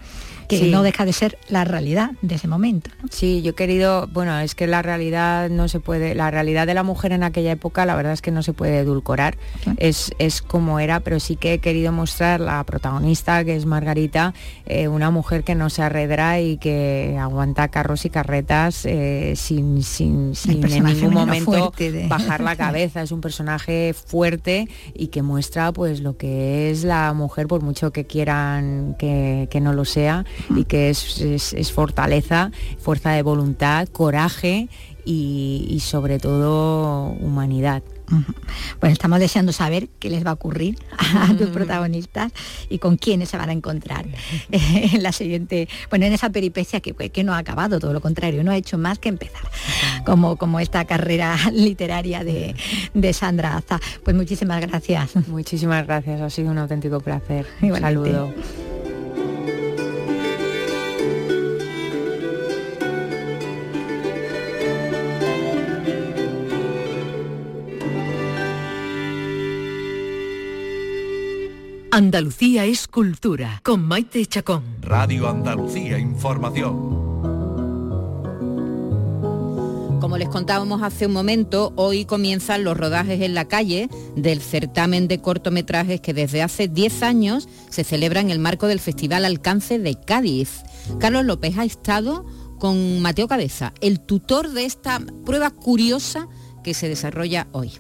[SPEAKER 5] Que no deja de ser la realidad de ese momento.
[SPEAKER 7] Sí, yo he querido, bueno, es que la realidad no se puede, la realidad de la mujer en aquella época, la verdad es que no se puede edulcorar, es, es como era, pero sí que he querido mostrar la protagonista, que es Margarita, eh, una mujer que no se arredra y que aguanta carros y carretas eh, sin, sin, en ningún momento bajar la [LAUGHS] cabeza, es un personaje fuerte y que muestra pues lo que es la mujer, por mucho que quieran que, que no lo sea, y que es, fortaleza, fuerza de voluntad, coraje y, sobre todo humanidad.
[SPEAKER 5] Bueno, estamos deseando saber qué les va a ocurrir a tus protagonistas y con quiénes se van a encontrar [LAUGHS] en la siguiente, bueno, en esa peripecia que, que, no ha acabado, todo lo contrario, no ha hecho más que empezar, como, como esta carrera [LAUGHS] literaria de, de Sandra Aza. Pues muchísimas gracias.
[SPEAKER 7] Muchísimas gracias, ha sido un auténtico placer. [LAUGHS] Un saludo.
[SPEAKER 2] Andalucía es cultura, con Maite Chacón.
[SPEAKER 1] Radio Andalucía Información.
[SPEAKER 3] Como les contábamos hace un momento, hoy comienzan los rodajes en la calle del certamen de cortometrajes que desde hace 10 años se celebra en el marco del Festival Alcance de Cádiz. Carlos López ha estado con Mateo Cabeza, el tutor de esta prueba curiosa que se desarrolla hoy.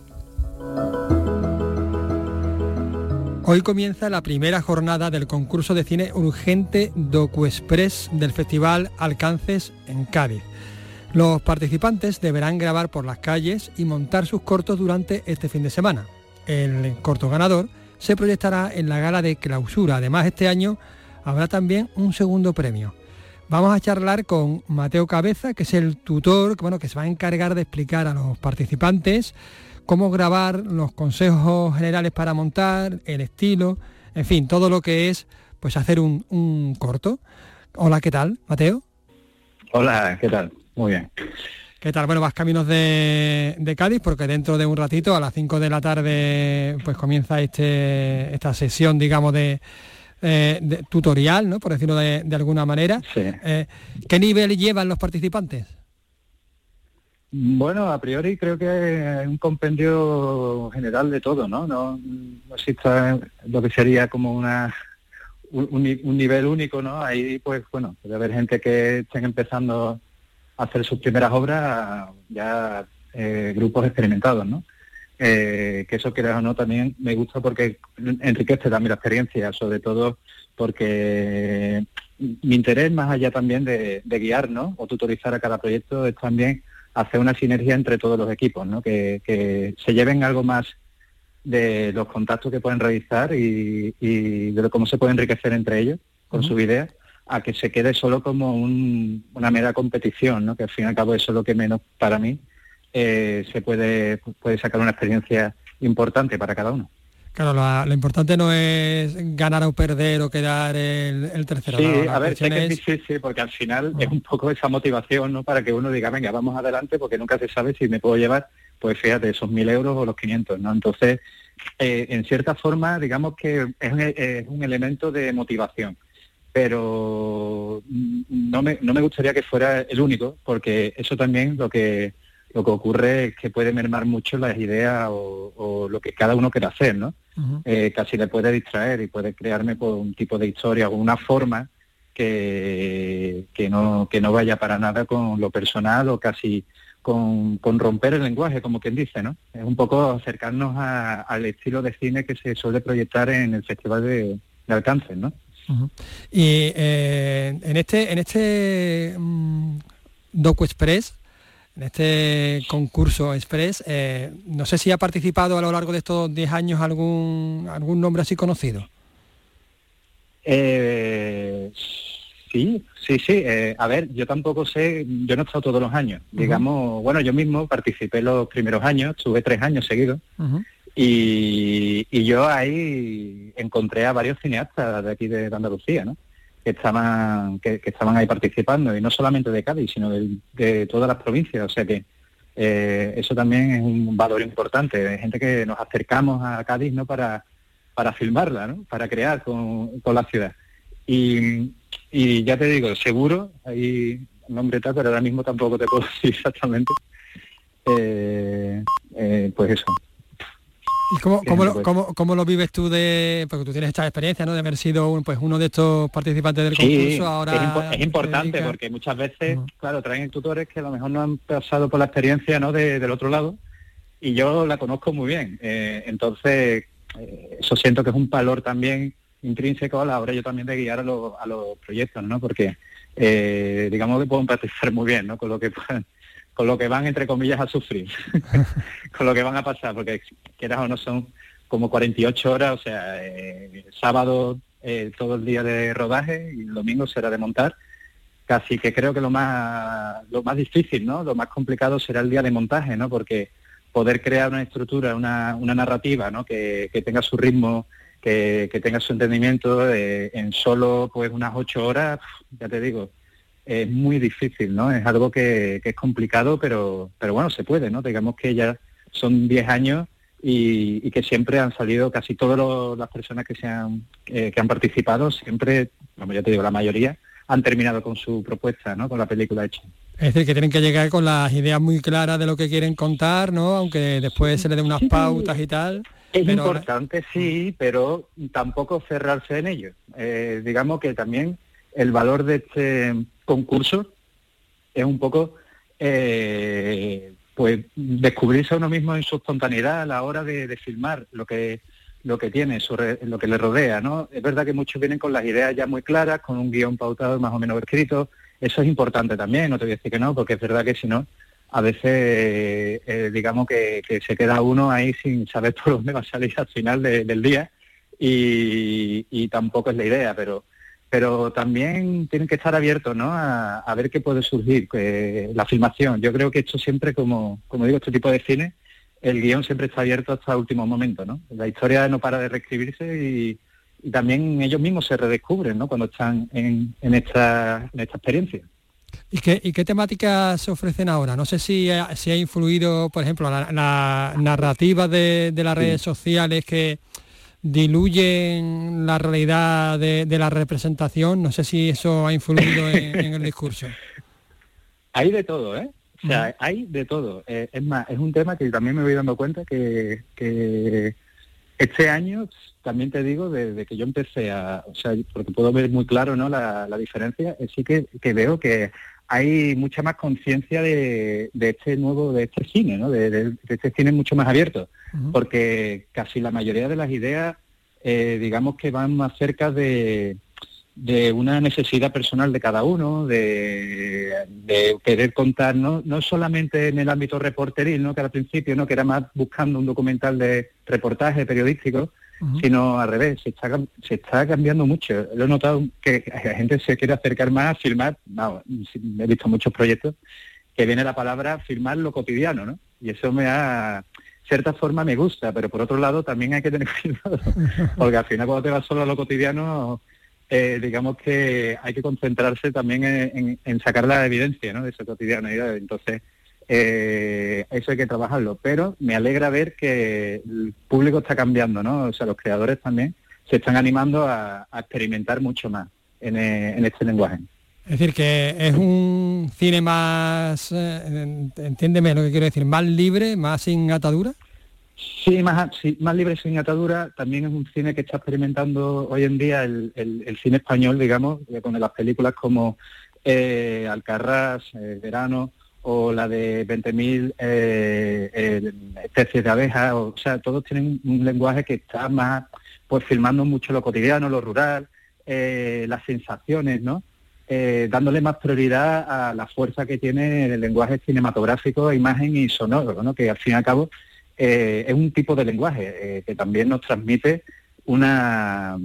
[SPEAKER 4] Hoy comienza la primera jornada del concurso de cine urgente Docu Express del Festival Alcances en Cádiz. Los participantes deberán grabar por las calles y montar sus cortos durante este fin de semana. El corto ganador se proyectará en la gala de clausura. Además, este año habrá también un segundo premio. Vamos a charlar con Mateo Cabeza, que es el tutor bueno, que se va a encargar de explicar a los participantes cómo grabar, los consejos generales para montar, el estilo, en fin, todo lo que es pues hacer un, corto. Hola, ¿qué tal, Mateo?
[SPEAKER 8] Hola, ¿qué tal? Muy bien.
[SPEAKER 4] ¿Qué tal? Bueno, vas caminos de, Cádiz porque dentro de un ratito, a las 5 de la tarde, pues comienza este, esta sesión, digamos, de, eh, tutorial, ¿no? Por decirlo de, alguna manera.
[SPEAKER 8] Sí.
[SPEAKER 4] Eh, ¿Qué nivel llevan los participantes?
[SPEAKER 8] Bueno, a priori creo que es un compendio general de todo, ¿no? No, existe lo que sería como una un, nivel único, ¿no? Ahí, pues, bueno, puede haber gente que estén empezando a hacer sus primeras obras, ya eh, grupos experimentados, ¿no? Eh, que eso, quieras o no, también me gusta porque enriquece también la experiencia, sobre todo porque mi interés, más allá también de, de guiar, ¿no? O tutorizar a cada proyecto, es también hacer una sinergia entre todos los equipos, ¿no? que, se lleven algo más de los contactos que pueden realizar y, de cómo se puede enriquecer entre ellos con sus ideas, a que se quede solo como una mera competición, ¿no? que al fin y al cabo eso es lo que menos para mí eh, se puede, puede sacar una experiencia importante para cada uno.
[SPEAKER 4] Claro, lo, importante no es ganar o perder o quedar el, tercero.
[SPEAKER 8] Sí, a ver, sé que es difícil porque al final es un poco esa motivación, ¿no? Para que uno diga, venga, vamos adelante porque nunca se sabe si me puedo llevar, pues fíjate, esos mil euros o los 500, ¿no? Entonces, eh, en cierta forma, digamos que es un, elemento de motivación pero no me, no me gustaría que fuera el único, porque eso también lo que lo que ocurre es que puede mermar mucho las ideas o, lo que cada uno quiera hacer, ¿no? Eh, casi le puede distraer y puede crearme por un tipo de historia o una forma que, que, no, que no vaya para nada con lo personal o casi con, romper el lenguaje, como quien dice, ¿no? Es un poco acercarnos al estilo de cine que se suele proyectar en el Festival de, Alcance, ¿no?
[SPEAKER 4] Y eh, en este, en este mm, Docu Express, en este concurso Express. Eh, no sé si ha participado a lo largo de estos 10 años algún, algún nombre así conocido.
[SPEAKER 8] Eh, Sí, sí, sí. Eh, a ver, yo tampoco sé, yo no he estado todos los años. Digamos, bueno, yo mismo participé los primeros años, estuve tres años seguidos. y, yo ahí encontré a varios cineastas de aquí de, Andalucía, ¿no? Que estaban, que, estaban ahí participando, y no solamente de Cádiz, sino de, todas las provincias. O sea que eh, eso también es un valor importante. Hay gente que nos acercamos a Cádiz, ¿no? Para, para filmarla, ¿no? Para crear con, con la ciudad. Y, y ya te digo, seguro, hay nombre tal, pero ahora mismo tampoco te puedo [LAUGHS] decir exactamente. Eh, eh, pues eso.
[SPEAKER 4] ¿Y cómo, cómo, lo, cómo, lo, vives tú de, porque tú tienes esta experiencia, ¿no? De haber sido pues uno de estos participantes del concurso. Ahora
[SPEAKER 8] es, importante porque muchas veces, claro, traen tutores que a lo mejor no han pasado por la experiencia, ¿no? del otro lado y yo la conozco muy bien. Eh, entonces, eso siento que es un valor también intrínseco a la hora yo también de guiar a, a los proyectos, ¿no? Porque eh, digamos que puedo empatizar muy bien, ¿no? Con lo que con lo que van entre comillas a sufrir, [LAUGHS] con lo que van a pasar, porque quieras o no son como 48 horas, o sea, eh, sábado eh, todo el día de rodaje y el domingo será de montar. Casi que creo que lo más lo más difícil, ¿no? Lo más complicado será el día de montaje, ¿no? Porque poder crear una estructura, una, una narrativa, ¿no? Que, que tenga su ritmo, que, tenga su entendimiento eh, en solo pues unas ocho horas, ya te digo, es muy difícil, ¿no? Es algo que, es complicado, pero, pero bueno, se puede, ¿no? Digamos que ya son diez años y, que siempre han salido casi todas las personas que se han, que han participado, siempre, como ya te digo, la mayoría, han terminado con su propuesta, ¿no? Con la película hecha.
[SPEAKER 4] Es decir, que tienen que llegar con las ideas muy claras de lo que quieren contar, ¿no? Aunque después se le den unas pautas y tal.
[SPEAKER 8] Es importante, sí, pero tampoco cerrarse en ello. Eh, digamos que también el valor de este concurso es un poco eh, pues descubrirse a uno mismo en su espontaneidad a la hora de, filmar lo que lo que tiene, lo que le rodea, ¿no? Es verdad que muchos vienen con las ideas ya muy claras, con un guion pautado más o menos escrito. Eso es importante también, no te voy a decir que no, porque es verdad que si no, a veces eh, digamos que, se queda uno ahí sin saber [LAUGHS] por dónde va a salir al final del día y, tampoco es la idea, pero pero también tienen que estar abiertos ¿no? a, ver qué puede surgir, la filmación. Yo creo que esto siempre, como, como digo, este tipo de cine, el guion siempre está abierto hasta el último momento. ¿no? La historia no para de reescribirse y, también ellos mismos se redescubren ¿no? cuando están en, en, esta, en esta experiencia.
[SPEAKER 4] ¿Y qué, ¿Y qué temáticas se ofrecen ahora? No sé si ha, ha influido, por ejemplo, la, narrativa de, las redes sociales que diluyen la realidad de, la representación. No sé si eso ha influido en, [LAUGHS] el discurso.
[SPEAKER 8] Hay de todo, ¿eh? O sea, hay de todo. Eh, es más, es un tema que también me voy dando cuenta que, este año, también te digo, desde que yo empecé a, o sea, porque puedo ver muy claro ¿no? la, diferencia, eh, sí que, que veo que hay mucha más conciencia de, este nuevo, de este cine, ¿no? de, este cine mucho más abierto, porque casi la mayoría de las ideas, eh, digamos que van más cerca de, una necesidad personal de cada uno, de, querer contar, ¿no? no solamente en el ámbito reporteril, ¿no? que al principio, ¿no? que era más buscando un documental de reportaje periodístico, sino al revés, se está, se está cambiando mucho. Lo he notado que [LAUGHS] la gente se quiere acercar más a filmar, he visto muchos proyectos que viene la palabra filmar lo cotidiano, ¿no? Y eso me da, cierta forma me gusta, pero por otro lado también hay que tener [LAUGHS] cuidado, porque al final cuando te vas solo a lo cotidiano, eh, digamos que hay que concentrarse también en, en, sacar la evidencia ¿no? de esa cotidianidad. Entonces, eh, eso hay que trabajarlo. Pero me alegra ver que el público está cambiando, ¿no? O sea, los creadores también se están animando a, experimentar mucho más en, eh, este lenguaje.
[SPEAKER 4] Es decir, que es un cine más, eh, entiéndeme lo que quiero decir, más libre, más sin atadura.
[SPEAKER 8] Sí más, más libre sin atadura. También es un cine que está experimentando hoy en día el, cine español, digamos, con las películas como eh, Alcarrás, Verano, o la de 20.000 eh, especies de abejas, o, sea, todos tienen un lenguaje que está más, pues filmando mucho lo cotidiano, lo rural, eh, las sensaciones, ¿no? Eh, dándole más prioridad a la fuerza que tiene el lenguaje cinematográfico, imagen y sonoro, ¿no? Que al fin y al cabo es un tipo de lenguaje que también nos transmite una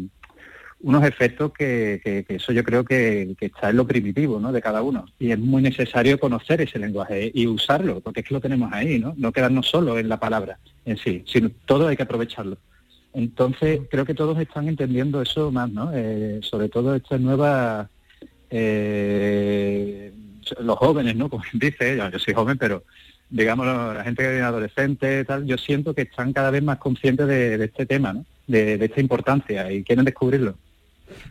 [SPEAKER 8] unos efectos que, eso yo creo que, está en lo primitivo ¿no? de cada uno. Y es muy necesario conocer ese lenguaje y usarlo, porque es que lo tenemos ahí, ¿no? No quedarnos solo en la palabra en sí, sino todo hay que aprovecharlo. Entonces, creo que todos están entendiendo eso más, ¿no? Eh, sobre todo estas nuevas... Eh, los jóvenes, ¿no? Como [LAUGHS] dice, yo, soy joven, pero digamos, la gente que viene adolescente, tal, yo siento que están cada vez más conscientes de, este tema, ¿no? de, esta importancia y quieren descubrirlo.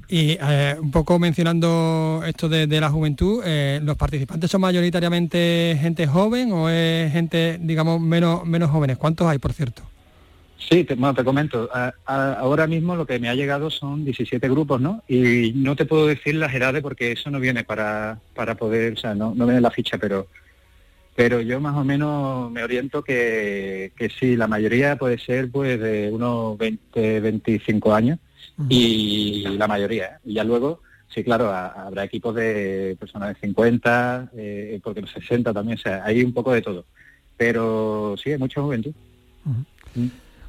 [SPEAKER 4] Y eh, un poco mencionando esto de, la juventud, eh, ¿los participantes son mayoritariamente gente joven o es gente, digamos, menos, menos jóvenes? ¿Cuántos hay, por cierto?
[SPEAKER 8] Sí, te, bueno, te comento. ahora mismo lo que me ha llegado son 17 grupos, ¿no? Y no te puedo decir las edades porque eso no viene para, para poder, o sea, no, no viene la ficha, pero pero yo más o menos me oriento que, que sí, la mayoría puede ser pues de unos 20, 25 años y la mayoría. ¿eh? Y ya luego, sí, claro, habrá equipos de personas de 50, eh, porque los 60 también, o sea, hay un poco de todo. Pero sí, hay mucha juventud.
[SPEAKER 4] Mm.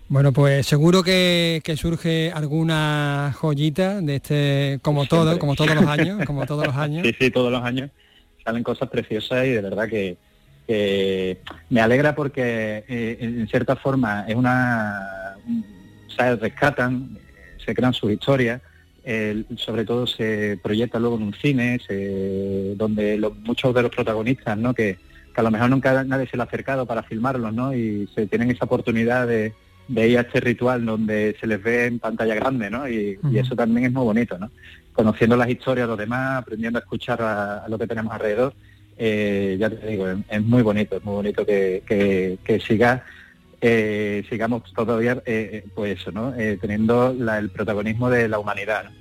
[SPEAKER 4] Bueno, pues seguro que, surge alguna joyita de este, como todo, como todos los años, como [LAUGHS] todos los años.
[SPEAKER 8] Sí, sí, todos los años salen cosas preciosas y de verdad que, me alegra porque eh, en cierta forma es una, se rescatan se crean sus historias, sobre todo se proyecta luego en un cine, donde muchos de los protagonistas, ¿no? que, a lo mejor nunca nadie se le ha acercado para filmarlos, ¿no? y se tienen esa oportunidad de, ir a este ritual donde se les ve en pantalla grande, ¿no? Y, eso también es muy bonito, ¿no? Conociendo las historias de los demás, aprendiendo a escuchar a, lo que tenemos alrededor, eh, ya te digo, es, muy bonito, es muy bonito que, que, que siga eh, sigamos todavía, eh, eh, pues eso, ¿no? teniendo el protagonismo de la humanidad.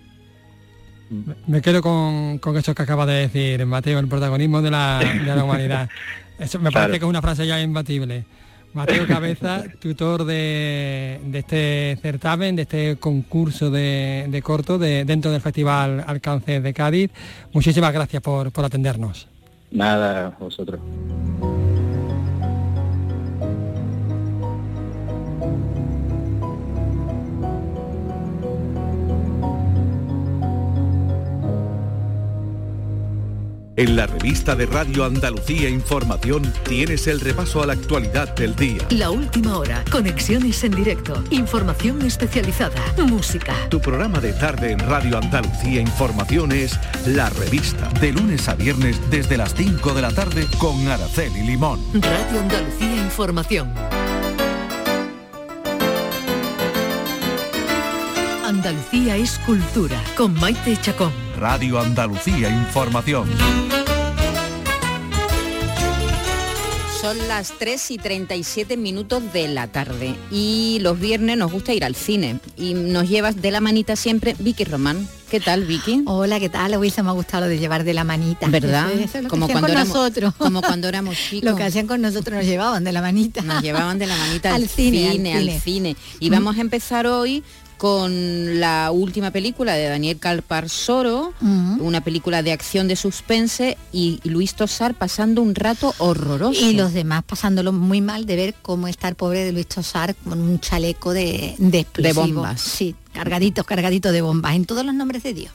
[SPEAKER 4] Me quedo con, con, eso que acaba de decir, Mateo, el protagonismo de la, humanidad. [LAUGHS] Eso me parece que es una frase ya imbatible. Mateo [LAUGHS] Cabeza, tutor de, este certamen, de este concurso de, corto de, dentro del Festival Alcance de Cádiz. Muchísimas gracias por, por atendernos.
[SPEAKER 8] Nada, vosotros.
[SPEAKER 1] En la revista de Radio Andalucía Información tienes el repaso a la actualidad del día.
[SPEAKER 2] La última hora, conexiones en directo, información especializada, música.
[SPEAKER 1] Tu programa de tarde en Radio Andalucía Información es La Revista, de lunes a viernes desde las 5 de la tarde con Araceli Limón.
[SPEAKER 2] Radio Andalucía Información. Andalucía es cultura, con Maite Chacón.
[SPEAKER 1] Radio Andalucía Información.
[SPEAKER 3] Son las 3 y 37 minutos de la tarde y los viernes nos gusta ir al cine y nos llevas de la manita siempre Vicky Román. ¿Qué tal, Vicky?
[SPEAKER 5] Hola, ¿qué tal? Hoy se me ha gustado lo de llevar de la manita.
[SPEAKER 3] ¿Verdad?
[SPEAKER 5] como cuando éramos, nosotros.
[SPEAKER 3] Como cuando éramos chicos. [LAUGHS]
[SPEAKER 5] Lo que hacían con nosotros nos llevaban de la manita.
[SPEAKER 3] Nos llevaban de la manita [LAUGHS] al, cine, al cine. Y vamos a empezar hoy con la última película de Daniel Calparsoro, una película de acción de suspense y Luis Tosar pasando un rato horroroso.
[SPEAKER 5] Y los demás pasándolo muy mal de ver cómo está el pobre de Luis Tosar con un chaleco de, de De
[SPEAKER 3] bombas.
[SPEAKER 5] Sí, cargaditos, cargaditos de bombas, en todos los nombres de Dios.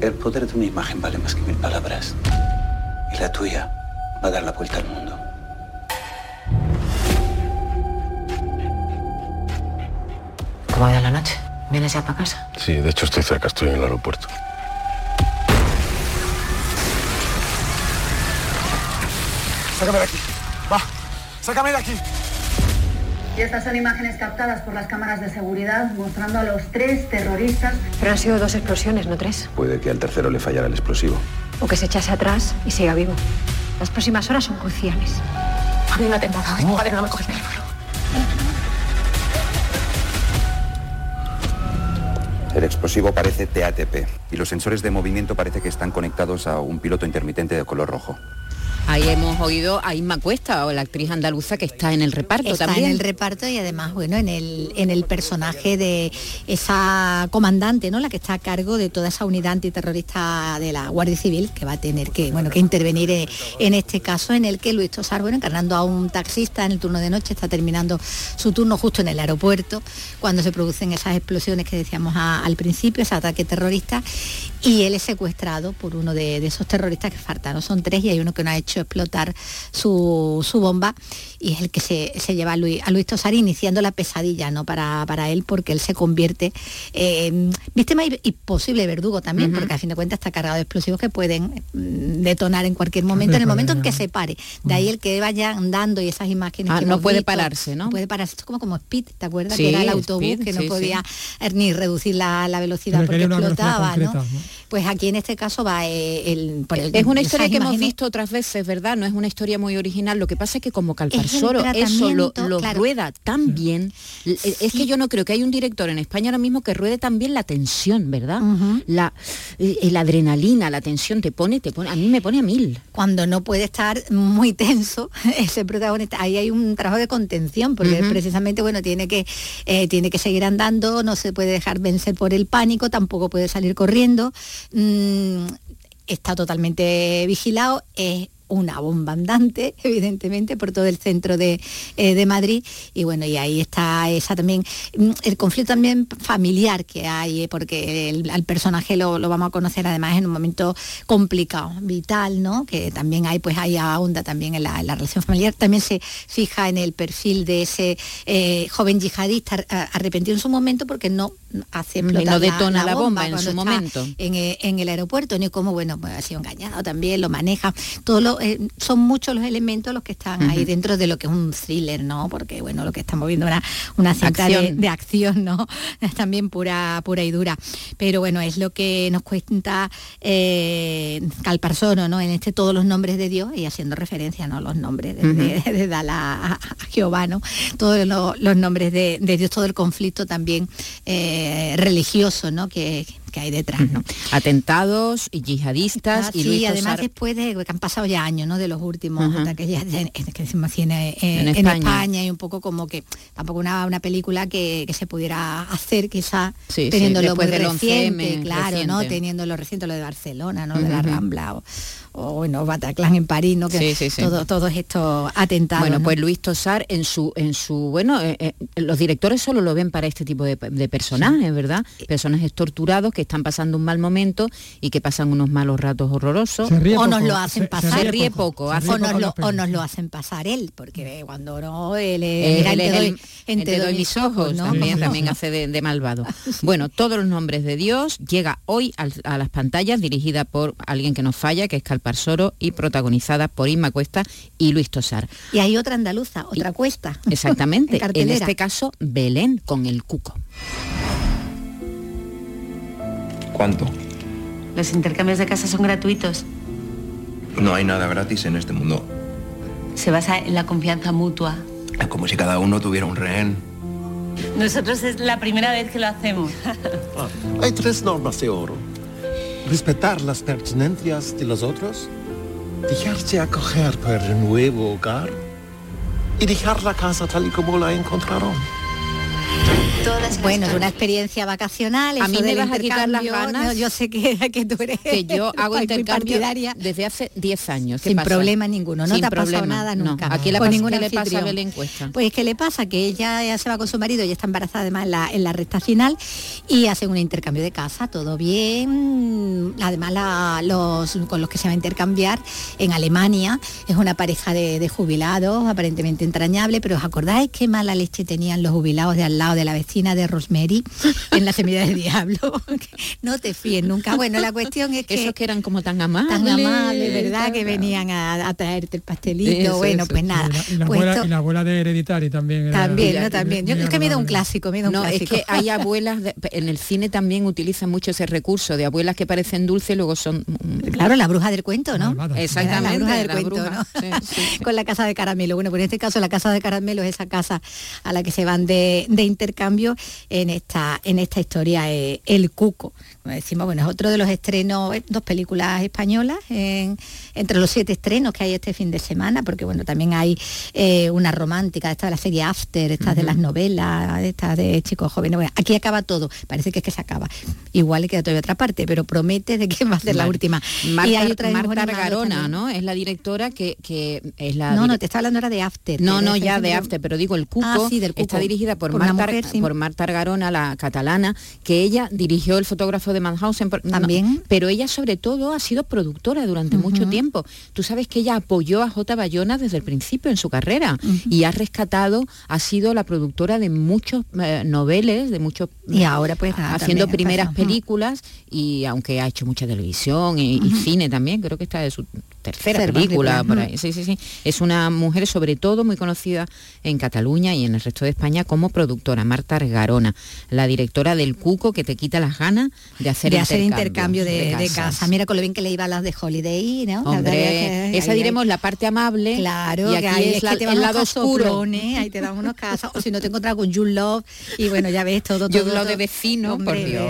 [SPEAKER 9] El poder de una imagen vale más que mil palabras. Y la tuya va a dar la vuelta al mundo.
[SPEAKER 10] ¿Cómo ha ido la noche? ¿Vienes ya para casa?
[SPEAKER 11] Sí, de hecho estoy cerca, estoy en el aeropuerto.
[SPEAKER 12] Sácame de aquí. Va, sácame de aquí.
[SPEAKER 13] Y estas son imágenes captadas por las cámaras de seguridad mostrando a los tres terroristas.
[SPEAKER 10] Pero han sido dos explosiones, no tres.
[SPEAKER 11] Puede que al tercero le fallara el explosivo.
[SPEAKER 10] O que se echase atrás y siga vivo. Las próximas horas son cruciales. A mí no me coges el teléfono.
[SPEAKER 14] El explosivo parece TATP y los sensores de movimiento parece que están conectados a un piloto intermitente de color rojo.
[SPEAKER 3] Ahí hemos oído a Inma Cuesta, o la actriz andaluza que está en el reparto
[SPEAKER 5] está
[SPEAKER 3] también.
[SPEAKER 5] en el reparto y además, bueno, en el, en el personaje de esa comandante, ¿no? La que está a cargo de toda esa unidad antiterrorista de la Guardia Civil, que va a tener que, bueno, que intervenir en este caso en el que Luis Tosar, bueno, encarnando a un taxista en el turno de noche, está terminando su turno justo en el aeropuerto, cuando se producen esas explosiones que decíamos a- al principio, ese ataque terrorista, y él es secuestrado por uno de, esos terroristas que faltan. Son tres y hay uno que no ha hecho explotar su bomba y es el que se, se lleva a Luis, a Luis Tosar iniciando la pesadilla ¿no? para, para él porque él se convierte en víctima y, y posible verdugo también, porque a fin de cuentas está cargado de explosivos que pueden mm, detonar en cualquier momento, en el momento en que se pare. De ahí el que vaya andando y esas imágenes
[SPEAKER 3] Ah,
[SPEAKER 5] que
[SPEAKER 3] no puede
[SPEAKER 5] visto,
[SPEAKER 3] pararse, ¿no?
[SPEAKER 5] puede pararse, es como como Speed, ¿te acuerdas?
[SPEAKER 3] Sí,
[SPEAKER 5] que era el autobús
[SPEAKER 3] Speed,
[SPEAKER 5] que no
[SPEAKER 3] sí,
[SPEAKER 5] podía eh, ni reducir la, la velocidad
[SPEAKER 4] Pero
[SPEAKER 5] porque explotaba, ¿no?
[SPEAKER 4] concreta, ¿no?
[SPEAKER 5] Pues aquí en este caso va eh, el, por el-
[SPEAKER 3] Es una historia que hemos visto otras veces, ¿verdad? No es una historia muy original. Lo que pasa es que como
[SPEAKER 5] el
[SPEAKER 3] Calparsoro eso lo,
[SPEAKER 5] tratamiento,
[SPEAKER 3] lo
[SPEAKER 5] claro.
[SPEAKER 3] rueda tan bien. L- Es que yo no creo que hay un director en España ahora mismo que ruede tan bien la tensión, ¿verdad? la, eh, la adrenalina, la tensión te pone, te pone, a mí me pone a mil.
[SPEAKER 5] cuando no puede estar muy tenso [LAUGHS] ese protagonista ahí hay un trabajo de contención porque precisamente bueno tiene que eh, tiene que seguir andando no se puede dejar vencer por el pánico tampoco puede salir corriendo mm, está totalmente vigilado es una bomba andante, [LAUGHS] evidentemente, por todo el centro de, eh, de Madrid. Y bueno, y ahí está esa también, mm, el conflicto también familiar que hay, eh, porque el- personaje lo, lo vamos a conocer además en un momento complicado, vital, ¿no? Que también hay, pues ahí ahonda también en la, relación familiar. También se fija en el perfil de ese eh, joven yihadista arrepentido en su momento porque no hace
[SPEAKER 3] Y no
[SPEAKER 5] explotar
[SPEAKER 3] detona la bomba en su momento.
[SPEAKER 5] en, eh, en el aeropuerto, ni cómo, bueno, pues ha sido engañado también, lo maneja. Todo lo, eh, son muchos los elementos los que están ahí dentro de lo que es un thriller, ¿no? Porque, bueno, lo que estamos viendo una, una cinta de,
[SPEAKER 3] Acción.
[SPEAKER 5] de acción, ¿no? [LAUGHS] También pura, pura y dura. Pero bueno, es lo que nos cuenta eh, Calparsoro, ¿no? En este todos los nombres de Dios y haciendo referencia, ¿no? Los nombres de, de- de Dala a, a Jehová, ¿no? Todos lo- los nombres de, de Dios, todo el conflicto también eh, religioso, ¿no? Que, que hay detrás, ¿no?
[SPEAKER 3] Atentados y yihadistas
[SPEAKER 5] Ah,
[SPEAKER 3] y
[SPEAKER 5] sí,
[SPEAKER 3] Luis
[SPEAKER 5] además después de que han pasado ya años, ¿no? De los últimos ataques ya- ya en- que se tiene
[SPEAKER 3] En
[SPEAKER 5] en,
[SPEAKER 3] España.
[SPEAKER 5] España. y un poco como que tampoco una, una película que, que se pudiera hacer quizá
[SPEAKER 3] Sí, sí,
[SPEAKER 5] teniéndolo muy
[SPEAKER 3] del
[SPEAKER 5] reciente,
[SPEAKER 3] 11M
[SPEAKER 5] claro, ¿no?
[SPEAKER 3] reciente.
[SPEAKER 5] Teniéndolo reciente lo de Barcelona, ¿no? De la. Rambla o, o, bueno, Bataclan en París, ¿no? Que
[SPEAKER 3] Sí, sí, sí.
[SPEAKER 5] todo- todos estos atentados.
[SPEAKER 3] Bueno,
[SPEAKER 5] ¿no?
[SPEAKER 3] pues Luis Tosar en su, en su, bueno, eh, eh, los directores solo lo ven para este tipo de, de personajes, ¿verdad? Personajes torturados que están pasando un mal momento y que pasan unos malos ratos horrorosos.
[SPEAKER 4] Se ríe
[SPEAKER 5] o nos lo hacen
[SPEAKER 4] se- se
[SPEAKER 5] pasar.
[SPEAKER 3] Se ríe poco,
[SPEAKER 5] o, nos lo, o nos lo hacen pasar él, porque cuando no, él,
[SPEAKER 3] Eh,
[SPEAKER 5] es
[SPEAKER 3] el-
[SPEAKER 5] doy-
[SPEAKER 3] mis ojos,
[SPEAKER 5] ¿no?
[SPEAKER 3] también, [LAUGHS] también hace de, de malvado. Bueno, todos los nombres de Dios llega hoy a las pantallas, dirigida por alguien que nos falla, que es Calparsoro, y protagonizada por Inma Cuesta y Luis Tosar.
[SPEAKER 5] Y hay otra andaluza, otra cuesta. [LAUGHS]
[SPEAKER 3] Exactamente,
[SPEAKER 5] En
[SPEAKER 3] este caso Belén con el cuco.
[SPEAKER 15] ¿Cuánto?
[SPEAKER 16] Los intercambios de casa son gratuitos.
[SPEAKER 15] No hay nada gratis en este mundo.
[SPEAKER 16] Se basa en la confianza mutua.
[SPEAKER 15] Es como si cada uno tuviera un rehén.
[SPEAKER 16] Nosotros es la primera vez que lo hacemos. [LAUGHS]
[SPEAKER 17] Hay tres normas de oro. Respetar las pertenencias de los otros, dejarse acoger por el nuevo hogar y dejar la casa tal y como la encontraron.
[SPEAKER 5] Bueno, es una experiencia vacacional.
[SPEAKER 3] A mí me vas a quitar las
[SPEAKER 5] intercambio,
[SPEAKER 3] ganas.
[SPEAKER 5] no, yo sé que, [LAUGHS] que tú eres
[SPEAKER 3] que yo [LAUGHS] hago intercambio desde hace 10 años. ¿Qué
[SPEAKER 5] Sin
[SPEAKER 3] pasa?
[SPEAKER 5] problema ninguno, no
[SPEAKER 3] Sin
[SPEAKER 5] te ha pasado
[SPEAKER 3] problema,
[SPEAKER 5] nada
[SPEAKER 3] no.
[SPEAKER 5] nunca.
[SPEAKER 3] ¿A quién le
[SPEAKER 5] con
[SPEAKER 3] pasa,
[SPEAKER 5] ningún
[SPEAKER 3] qué le pasa a
[SPEAKER 5] anfitrión.
[SPEAKER 3] Belén Cuesta?
[SPEAKER 5] Pues que le pasa que ella ya se va con su marido, ya está embarazada además en la, en la recta final y hacen un intercambio de casa, todo bien. Además la- los con los que se va a intercambiar en Alemania es una pareja de, de jubilados, aparentemente entrañable, pero ¿os acordáis qué mala leche tenían los jubilados de al lado de la vecina de Rosemary en la semilla del diablo? [LAUGHS] no te fíes nunca. Bueno, la cuestión es que
[SPEAKER 3] Esos que eran como tan amables.
[SPEAKER 5] tan amables, ¿verdad? Que venían a, a traerte el pastelito.
[SPEAKER 3] Eso,
[SPEAKER 5] bueno,
[SPEAKER 3] eso.
[SPEAKER 5] pues nada.
[SPEAKER 4] Y la,
[SPEAKER 5] Pues
[SPEAKER 4] abuela,
[SPEAKER 5] esto-
[SPEAKER 4] y la abuela de Hereditary también. era-
[SPEAKER 5] también,
[SPEAKER 4] era
[SPEAKER 5] ¿no? También. Yo, es que me da un clásico, me da un
[SPEAKER 3] No, es
[SPEAKER 5] clásico.
[SPEAKER 3] que hay abuelas, de- en el cine también utilizan mucho ese recurso de abuelas que parecen dulces y luego son... mm,
[SPEAKER 5] Claro, la bruja del cuento, ¿no?
[SPEAKER 3] Exactamente,
[SPEAKER 5] La bruja del
[SPEAKER 3] la
[SPEAKER 5] cuento,
[SPEAKER 3] bruja,
[SPEAKER 5] ¿no?
[SPEAKER 3] sí, sí, [LAUGHS]
[SPEAKER 5] Con la casa de caramelo. Bueno, pues en este caso la casa de caramelo es esa casa a la que se van de, de intercambio en esta, en esta historia, eh, El Cuco. Como decimos, bueno, es otro de los estrenos, eh, dos películas españolas entre los siete estrenos que hay este fin de semana, porque bueno, también hay eh, una romántica, esta de la serie After, estas de las novelas, estas de chicos jóvenes. Bueno, aquí acaba todo, parece que es que se acaba. Igual queda todavía otra parte, pero promete de que va a ser la última.
[SPEAKER 3] Marta, y hay otra Marta Garona, ¿no? Es la directora que, es la...
[SPEAKER 5] No, no, te está hablando ahora de After.
[SPEAKER 3] No, no, ya de After, pero digo, el Cuco, ah, del está dirigida por, Marta, por Marta Argarona, la catalana, que ella dirigió el fotógrafo de Mannhausen.
[SPEAKER 5] También.
[SPEAKER 3] pero ella sobre todo ha sido productora durante mucho tiempo. Tú sabes que ella apoyó a J. Bayona desde el principio en su carrera y ha rescatado, ha sido la productora de muchos eh, noveles, de muchos...
[SPEAKER 5] Y ahora pues
[SPEAKER 3] haciendo primeras películas y aunque ha hecho mucha televisión y, cine también, creo que está de su tercera película por ahí. Sí, sí, sí. Es una mujer sobre todo muy conocida en Cataluña y en el resto de España como productora, Marta Argarona, la directora del Cuco que te quita las ganas de hacer,
[SPEAKER 5] de hacer intercambio de, casa. Mira con lo bien que le iba a las de Holiday, ¿no?
[SPEAKER 3] Hombre, esa diremos la parte amable.
[SPEAKER 5] Claro, y aquí es, el lado oscuro. ahí te dan unos casos. o si no te encuentras con Jude Love y bueno, ya ves todo. todo
[SPEAKER 3] Jude Love de vecino, por Dios,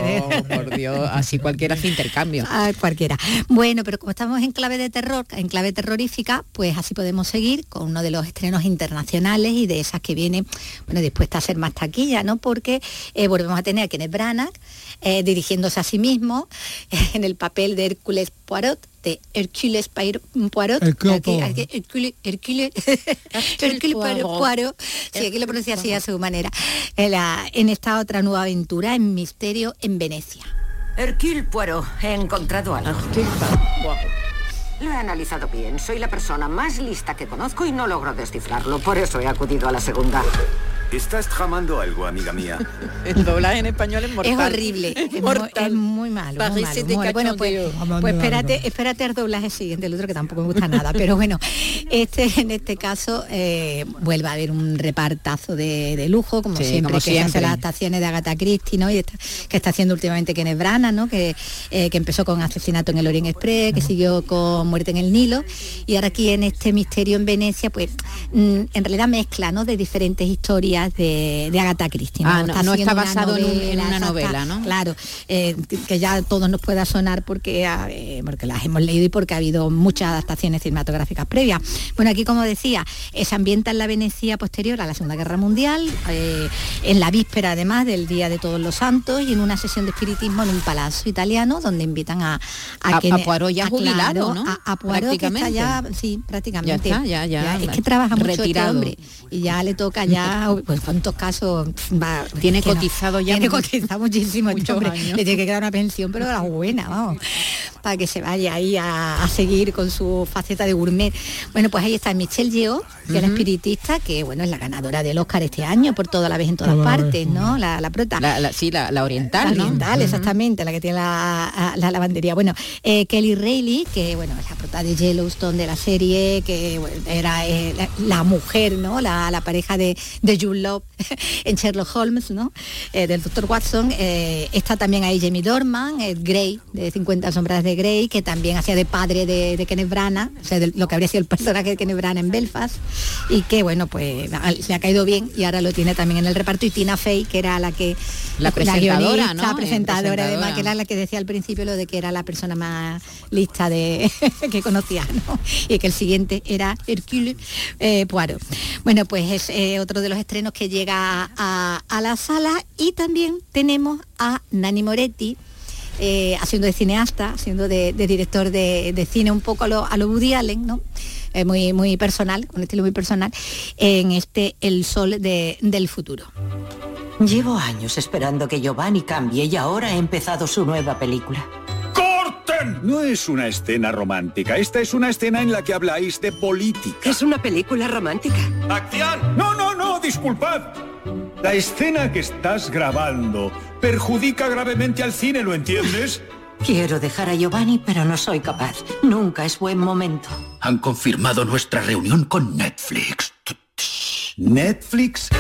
[SPEAKER 3] por Dios. Así cualquiera hace intercambio.
[SPEAKER 5] Ah, cualquiera. Bueno, pero como estamos en clave de terror, en clave terrorífica, pues así podemos seguir con uno de los estrenos internacionales y de esas que viene, bueno, dispuesta a ser más taquilla, ¿no? Porque eh, volvemos a tener a Kenneth Branagh eh, dirigiéndose a sí mismo [LAUGHS] en el papel de Hércules Poirot, de Hércules Poirot, Hércules, Hércules, [LAUGHS] Poirot, sí, aquí lo pronuncia así a su manera, en, en esta otra nueva aventura en Misterio en Venecia.
[SPEAKER 18] Hercule Poirot, he encontrado algo. Lo he analizado bien. Soy la persona más lista que conozco y no logro descifrarlo. Por eso he acudido a la segunda.
[SPEAKER 19] Estás tramando algo, amiga mía. [LAUGHS]
[SPEAKER 3] el doblaje en español es mortal.
[SPEAKER 5] Es horrible. Es, muy, malo. Bueno, pues, pues espérate, espérate al doblaje siguiente, el otro que tampoco me gusta nada. Pero bueno, este en este caso eh, vuelve a haber un repartazo de, lujo, como siempre, que se hace las adaptaciones de Agatha Christie, ¿no? Y que está haciendo últimamente Kenneth Branagh, ¿no? Que, eh, que empezó con Asesinato en el Orient Express, que siguió con Muerte en el Nilo. Y ahora aquí en este Misterio en Venecia, pues mm, en realidad mezcla, ¿no? De diferentes historias de, Agatha Christie.
[SPEAKER 3] ¿no? Ah, no, está, basado en, una novela, ¿no?
[SPEAKER 5] Claro, eh, que ya a todos nos pueda sonar porque, ah, eh, porque las hemos leído y porque ha habido muchas adaptaciones cinematográficas previas. Bueno, aquí como decía, se ambienta en la Venecia posterior a la Segunda Guerra Mundial, eh, en la víspera además del Día de Todos los Santos y en una sesión de espiritismo en un palazzo italiano donde invitan a...
[SPEAKER 3] A, a, Poirot ya jubilado,
[SPEAKER 5] ¿no? A, Poirot que está ya, sí, prácticamente. Ya está, ya, ya. es que trabaja mucho este retirado. hombre y ya le toca ya [LAUGHS] pues cuántos casos va,
[SPEAKER 3] tiene cotizado ya
[SPEAKER 5] tiene cotizado muchísimo este hombre le tiene que quedar una pensión pero la buena vamos para que se vaya ahí a, seguir con su faceta de gourmet. Bueno pues ahí está Michelle Yeoh que es la espiritista que bueno es la ganadora del Oscar este año por toda la vez en todas partes no la, la prota.
[SPEAKER 3] La, sí la, oriental
[SPEAKER 5] la oriental exactamente la que tiene la, lavandería. Bueno eh, Kelly Reilly que bueno es la prota de Yellowstone de la serie que era eh, la, mujer no la, pareja de, de Jules [LAUGHS] En Sherlock Holmes, ¿no? Eh, del Dr. Watson. Eh, está también ahí Jamie Dorman, el Grey, de 50 sombras de Grey, que también hacía de padre de, Kenneth Branagh, o sea, de lo que habría sido el personaje de Kenneth Branagh en Belfast, y que, bueno, pues le ha caído bien y ahora lo tiene también en el reparto. Y Tina Fey, que era la que...
[SPEAKER 3] La presentadora, ¿no?
[SPEAKER 5] La presentadora, además, que era la que decía al principio lo de que era la persona más lista de [LAUGHS] que conocía, ¿no? Y que el siguiente era Hercule eh, Poirot. Bueno, pues es otro de los estrenos que llega a, la sala y también tenemos a Nani Moretti, eh, haciendo de cineasta, haciendo de, director de, cine un poco a lo, a lo Woody Allen, ¿no? Eh, muy, muy personal, un estilo muy personal, en este El Sol del Futuro.
[SPEAKER 18] Llevo años esperando que Giovanni cambie y ahora ha empezado su nueva película.
[SPEAKER 19] No es una escena romántica. Esta es una escena en la que habláis de política.
[SPEAKER 18] Es una película romántica.
[SPEAKER 19] ¡Acción! No, disculpad. La escena que estás grabando perjudica gravemente al cine, ¿lo entiendes? [LAUGHS]
[SPEAKER 18] Quiero dejar a Giovanni, pero no soy capaz. Nunca es buen momento.
[SPEAKER 19] Han confirmado nuestra reunión con Netflix. ¿Netflix?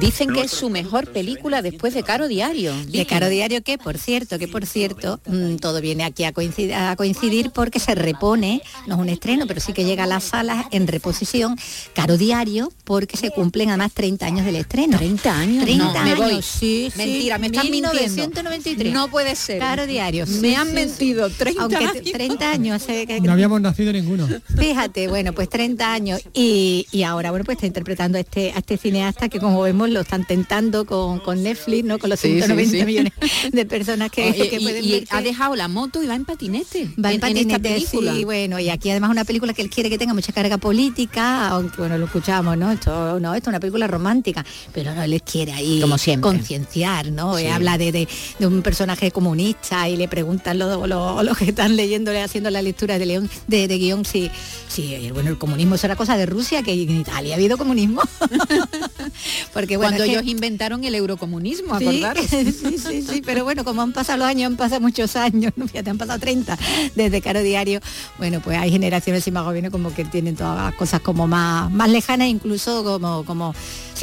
[SPEAKER 3] Dicen que es su mejor película después de Caro Diario.
[SPEAKER 5] De Caro Diario que, por cierto, que por cierto, mm, todo viene aquí a coincidir, a coincidir porque se repone, no es un estreno, pero sí que llega a las salas en reposición Caro Diario porque se cumplen además 30 años del estreno.
[SPEAKER 3] 30 años.
[SPEAKER 5] 30
[SPEAKER 3] No, me
[SPEAKER 5] años,
[SPEAKER 3] voy.
[SPEAKER 5] sí, sí.
[SPEAKER 3] Mentira, me están mintiendo.
[SPEAKER 5] 1993.
[SPEAKER 3] No puede ser.
[SPEAKER 5] Caro Diario.
[SPEAKER 3] Me
[SPEAKER 5] sí,
[SPEAKER 3] han
[SPEAKER 5] sí,
[SPEAKER 3] mentido.
[SPEAKER 5] sí.
[SPEAKER 3] 30
[SPEAKER 5] Aunque
[SPEAKER 3] años.
[SPEAKER 5] 30 años. eh, que-
[SPEAKER 4] No habíamos nacido ninguno.
[SPEAKER 5] Fíjate, bueno, pues 30 años y, y ahora, bueno, pues está interpretando a este, a este cineasta que como vemos lo están tentando con, con Netflix, ¿no? Con los
[SPEAKER 3] Sí, sí,
[SPEAKER 5] 190
[SPEAKER 3] sí.
[SPEAKER 5] millones de personas que,
[SPEAKER 3] Oye,
[SPEAKER 5] que
[SPEAKER 3] y-
[SPEAKER 5] pueden
[SPEAKER 3] y ha dejado la moto y va en patinete.
[SPEAKER 5] Va en,
[SPEAKER 3] esta
[SPEAKER 5] patinete,
[SPEAKER 3] película.
[SPEAKER 5] sí, bueno, y aquí además una película que él quiere que tenga mucha carga política, aunque bueno, lo escuchamos, ¿no? Esto no, esto es una película romántica, pero no, les quiere ahí
[SPEAKER 3] Como siempre.
[SPEAKER 5] concienciar, ¿no? Eh, habla de, de- de un personaje comunista y le preguntan los los- los que están leyéndole, haciendo la lectura de León, de, de guion, si, si bueno, el comunismo es una cosa de Rusia, que en Italia ha habido comunismo. [LAUGHS] Porque bueno,
[SPEAKER 3] Cuando
[SPEAKER 5] que-
[SPEAKER 3] ellos inventaron el eurocomunismo,
[SPEAKER 5] Sí,
[SPEAKER 3] acordaros. [LAUGHS]
[SPEAKER 5] sí, sí, sí, pero bueno, como han pasado los años, han pasado muchos años, ¿no? fíjate, han pasado 30 desde Caro Diario, bueno, pues hay generaciones y más jóvenes como que tienen todas las cosas como más, más lejanas, incluso como, como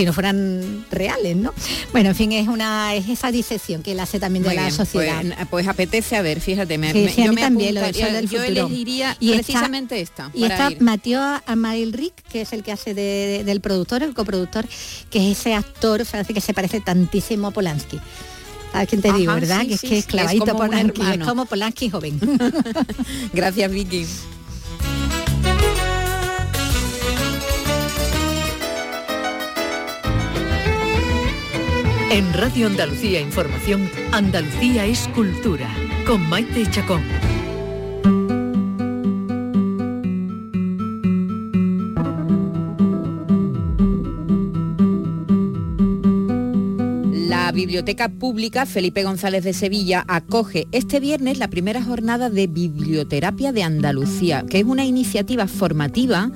[SPEAKER 5] si no fueran reales, ¿no? Bueno, en fin, es una es esa disección que él hace también de
[SPEAKER 3] Muy
[SPEAKER 5] la
[SPEAKER 3] bien,
[SPEAKER 5] sociedad.
[SPEAKER 3] Pues, pues apetece a ver, fíjate, me,
[SPEAKER 5] Sí,
[SPEAKER 3] me-
[SPEAKER 5] sí, a
[SPEAKER 3] yo
[SPEAKER 5] mí
[SPEAKER 3] me
[SPEAKER 5] también, lo del
[SPEAKER 3] apuntaría-
[SPEAKER 5] Sol del
[SPEAKER 3] yo
[SPEAKER 5] Futuro.
[SPEAKER 3] elegiría
[SPEAKER 5] Y está-
[SPEAKER 3] precisamente esta.
[SPEAKER 5] Y
[SPEAKER 3] para
[SPEAKER 5] está
[SPEAKER 3] ir.
[SPEAKER 5] Mateo Amalric, que es el que hace de- del productor, el coproductor, que es ese actor francés que se parece tantísimo a Polanski. ¿Sabes quién te digo, verdad?
[SPEAKER 3] sí,
[SPEAKER 5] que es que es clavadito
[SPEAKER 3] es
[SPEAKER 5] Polanski, es como Polanski joven. [LAUGHS]
[SPEAKER 3] Gracias, Vicky.
[SPEAKER 2] En Radio Andalucía Información, Andalucía es cultura, con Maite Chacón.
[SPEAKER 3] La Biblioteca Pública Felipe González de Sevilla acoge este viernes la primera jornada de Biblioterapia de Andalucía, que es una iniciativa formativa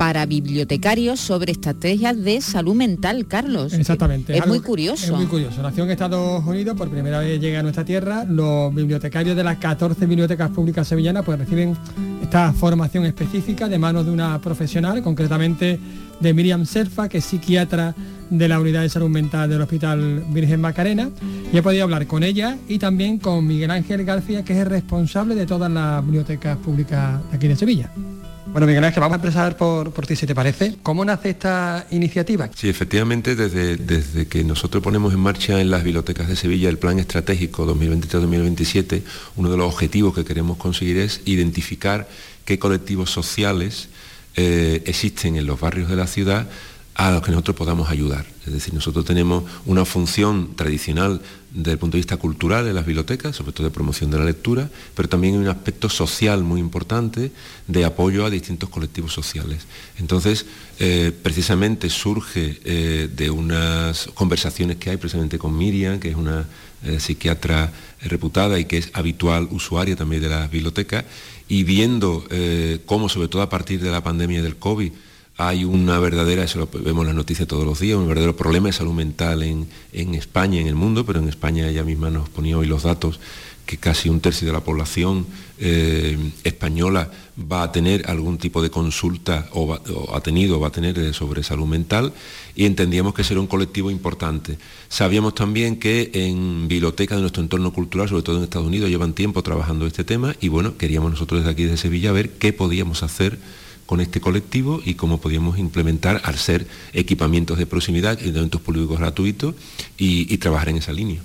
[SPEAKER 3] para bibliotecarios sobre estrategias de salud mental, Carlos.
[SPEAKER 4] Exactamente.
[SPEAKER 3] Es muy curioso.
[SPEAKER 4] Es muy curioso. Nació en Estados Unidos, por primera vez llega a nuestra tierra. Los bibliotecarios de las 14 bibliotecas públicas sevillanas pues reciben esta formación específica de manos de una profesional, concretamente de Miriam Serfa, que es psiquiatra de la Unidad de Salud Mental del Hospital Virgen Macarena. Y he podido hablar con ella y también con Miguel Ángel García, que es el responsable de todas las bibliotecas públicas de aquí de Sevilla. Bueno, Miguel Ángel, vamos a empezar por, ti, si te parece. ¿Cómo nace esta iniciativa?
[SPEAKER 11] Sí, efectivamente, desde, desde que nosotros ponemos en marcha en las bibliotecas de Sevilla el plan estratégico 2023-2027, uno de los objetivos que queremos conseguir es identificar qué colectivos sociales eh, existen en los barrios de la ciudad a los que nosotros podamos ayudar. Es decir, nosotros tenemos una función tradicional desde el punto de vista cultural en las bibliotecas, sobre todo de promoción de la lectura, pero también hay un aspecto social muy importante de apoyo a distintos colectivos sociales. Entonces, eh, precisamente surge eh, de unas conversaciones que hay precisamente con Miriam, que es una eh, psiquiatra reputada y que es habitual usuaria también de las bibliotecas, y viendo cómo, sobre todo a partir de la pandemia del COVID, hay una verdadera, eso lo vemos en las noticias todos los días, un verdadero problema de salud mental en, en España en el mundo, pero en España ella misma nos ponía hoy los datos que casi un tercio de la población eh, española va a tener algún tipo de consulta o, o ha tenido o va a tener eh, sobre salud mental y entendíamos que ese era un colectivo importante. Sabíamos también que en bibliotecas de nuestro entorno cultural, sobre todo en Estados Unidos, llevan tiempo trabajando este tema y bueno, queríamos nosotros desde aquí de Sevilla ver qué podíamos hacer con este colectivo y cómo podíamos implementar al ser equipamientos de proximidad, equipamientos públicos gratuitos y, y trabajar en esa línea.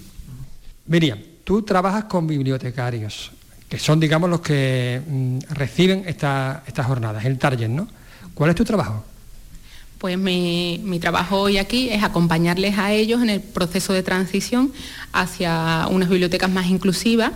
[SPEAKER 4] Miriam, tú trabajas con bibliotecarios, que son, digamos, los que mm, reciben esta- estas jornadas, el target, ¿no? ¿Cuál es tu trabajo?
[SPEAKER 20] Pues mi, mi trabajo hoy aquí es acompañarles a ellos en el proceso de transición hacia unas bibliotecas más inclusivas,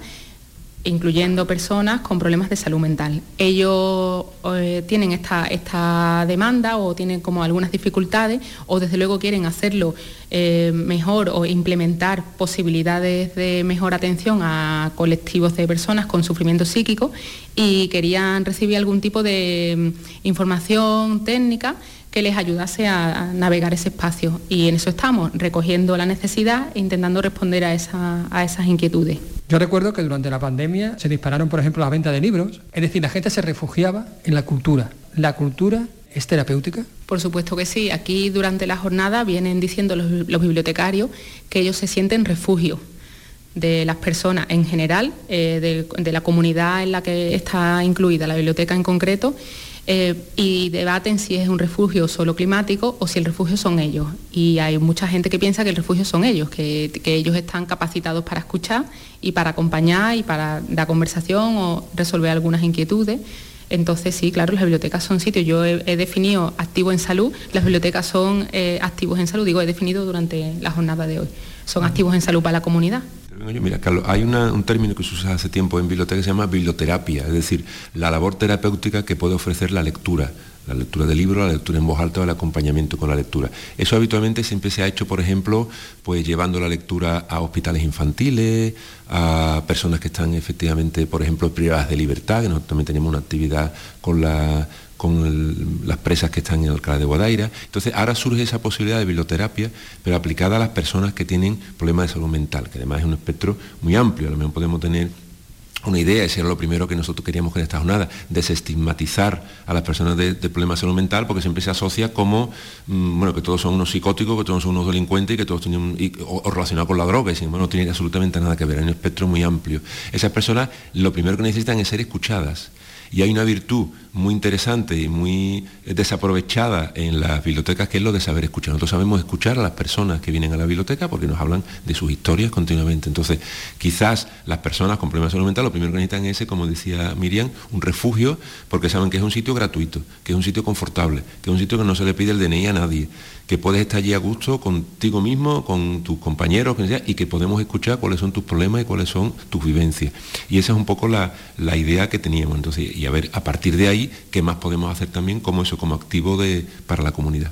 [SPEAKER 20] incluyendo personas con problemas de salud mental. Ellos eh, tienen esta, esta demanda o tienen como algunas dificultades o desde luego quieren hacerlo eh, mejor o implementar posibilidades de mejor atención a colectivos de personas con sufrimiento psíquico y querían recibir algún tipo de mm, información técnica que les ayudase a, a navegar ese espacio. Y en eso estamos, recogiendo la necesidad e intentando responder a, esa- a esas inquietudes.
[SPEAKER 4] Yo recuerdo que durante la pandemia se dispararon, por ejemplo, las ventas de libros, es decir, la gente se refugiaba en la cultura. La cultura es terapéutica?
[SPEAKER 20] Por supuesto que sí. Aquí durante la jornada vienen diciendo los, bibliotecarios que ellos se sienten refugio de las personas en general, eh, de, la comunidad en la que está incluida la biblioteca en concreto, eh, y debaten si es un refugio solo climático o si el refugio son ellos. Y hay mucha gente que piensa que el refugio son ellos, que, que ellos están capacitados para escuchar y para acompañar y para dar conversación o resolver algunas inquietudes. Entonces, sí, claro, las bibliotecas son sitios. Yo he, definido activo en salud, las bibliotecas son eh, activos en salud, digo, he definido durante la jornada de hoy. Son activos en salud para la comunidad.
[SPEAKER 11] Mira, Carlos, hay un término que se usa hace tiempo en biblioteca que se llama biblioterapia, es decir, la labor terapéutica que puede ofrecer la lectura la lectura de libros, la lectura en voz alta o el acompañamiento con la lectura. Eso habitualmente siempre se ha hecho, por ejemplo, pues llevando la lectura a hospitales infantiles, a personas que están efectivamente, por ejemplo, privadas de libertad, que nosotros también tenemos una actividad con con las presas que están en Alcalá de Guadaira. Entonces ahora surge esa posibilidad de biblioterapia, pero aplicada a las personas que tienen problemas de salud mental, que además es un espectro muy amplio. A lo mejor podemos tener una idea, ese era lo primero que nosotros queríamos con esta jornada, desestigmatizar a las personas de, problemas de salud mental, porque siempre se asocia como, mm, bueno, que todos son unos psicóticos, que todos son unos delincuentes y que todos tienen, o, relacionados con la droga, y sin embargo no tiene absolutamente nada que ver, hay un espectro muy amplio. Esas personas lo primero que necesitan es ser escuchadas y hay una virtud muy interesante y muy desaprovechada en las bibliotecas que es lo de saber escuchar. Nosotros sabemos escuchar a las personas que vienen a la biblioteca porque nos hablan de sus historias continuamente. Entonces, quizás las personas con problemas de salud mental lo primero que necesitan es, como decía Miriam, un refugio porque saben que es un sitio gratuito, que es un sitio confortable, que es un sitio que no se le pide el DNI a nadie, que puedes estar allí a gusto contigo mismo, con tus compañeros, y que podemos escuchar cuáles son tus problemas y cuáles son tus vivencias. Y esa es un poco la, idea que teníamos. Entonces, y a ver, a partir de ahí, qué más podemos hacer también como eso, como activo de, para la comunidad.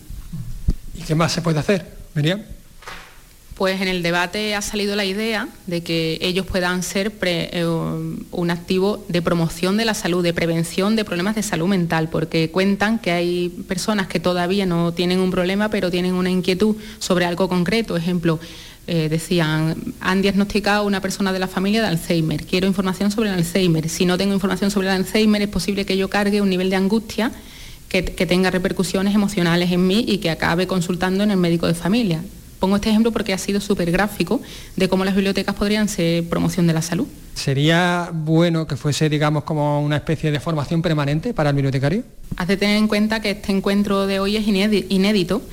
[SPEAKER 4] ¿Y qué más se puede hacer, Miriam?
[SPEAKER 20] Pues en el debate ha salido la idea de que ellos puedan ser eh, un activo de promoción de la salud, de prevención de problemas de salud mental, porque cuentan que hay personas que todavía no tienen un problema, pero tienen una inquietud sobre algo concreto. Ejemplo, eh, decían, han diagnosticado una persona de la familia de Alzheimer, quiero información sobre el Alzheimer. Si no tengo información sobre el Alzheimer, es posible que yo cargue un nivel de angustia que tenga repercusiones emocionales en mí y que acabe consultando en el médico de familia. Pongo este ejemplo porque ha sido súper gráfico de cómo las bibliotecas podrían ser promoción de la salud.
[SPEAKER 4] ¿Sería bueno que fuese, digamos, como una especie de formación permanente para el bibliotecario?
[SPEAKER 20] Has de tener en cuenta que este encuentro de hoy es inédito,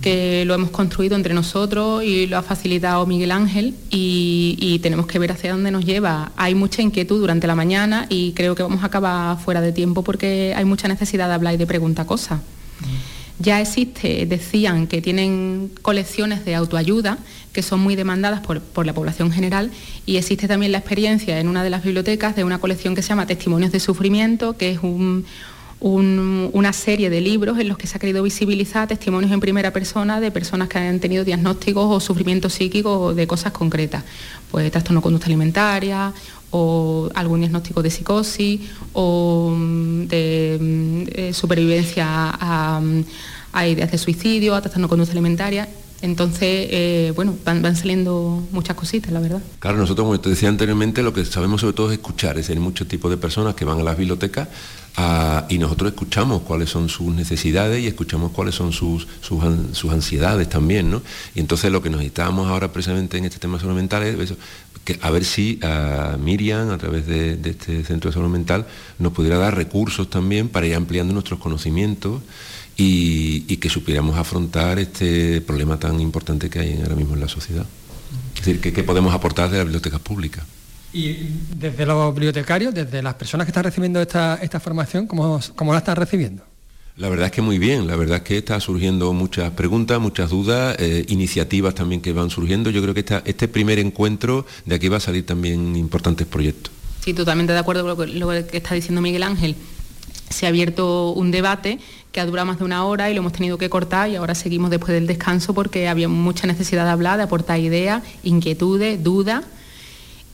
[SPEAKER 20] que lo hemos construido entre nosotros y lo ha facilitado Miguel Ángel y, tenemos que ver hacia dónde nos lleva. Hay mucha inquietud durante la mañana y creo que vamos a acabar fuera de tiempo porque hay mucha necesidad de hablar y de preguntar cosas. Ya existe, decían que tienen colecciones de autoayuda que son muy demandadas por, la población general y existe también la experiencia en una de las bibliotecas de una colección que se llama Testimonios de Sufrimiento, que es una serie de libros en los que se ha querido visibilizar testimonios en primera persona de personas que han tenido diagnósticos o sufrimientos psíquicos de cosas concretas, pues trastorno conducta alimentaria o algún diagnóstico de psicosis o mm, de, mm, supervivencia a, ideas de suicidio, a trastorno conducta alimentaria. Entonces, eh, bueno, van, saliendo muchas cositas, la verdad.
[SPEAKER 11] Claro, nosotros, como te decía anteriormente, lo que sabemos sobre todo es escuchar, es decir, hay muchos tipos de personas que van a las bibliotecas ah, y nosotros escuchamos cuáles son sus necesidades y escuchamos cuáles son sus, sus, ansiedades también, ¿no? Y entonces lo que necesitamos ahora precisamente en este tema salud mental es eso, a ver si a Miriam, a través de, este Centro de Salud Mental, nos pudiera dar recursos también para ir ampliando nuestros conocimientos y, que supiéramos afrontar este problema tan importante que hay ahora mismo en la sociedad. Es decir, ¿qué, podemos aportar de las bibliotecas públicas?
[SPEAKER 4] Y desde los bibliotecarios, desde las personas que están recibiendo esta, formación, ¿cómo, ¿cómo la están recibiendo?
[SPEAKER 11] La verdad es que muy bien, la verdad es que está surgiendo muchas preguntas, muchas dudas, eh, iniciativas también que van surgiendo. Yo creo que este primer encuentro de aquí va a salir también importantes proyectos.
[SPEAKER 20] Sí, totalmente de acuerdo con lo que, está diciendo Miguel Ángel. Se ha abierto un debate que ha durado más de una hora y lo hemos tenido que cortar y ahora seguimos después del descanso porque había mucha necesidad de hablar, de aportar ideas, inquietudes, dudas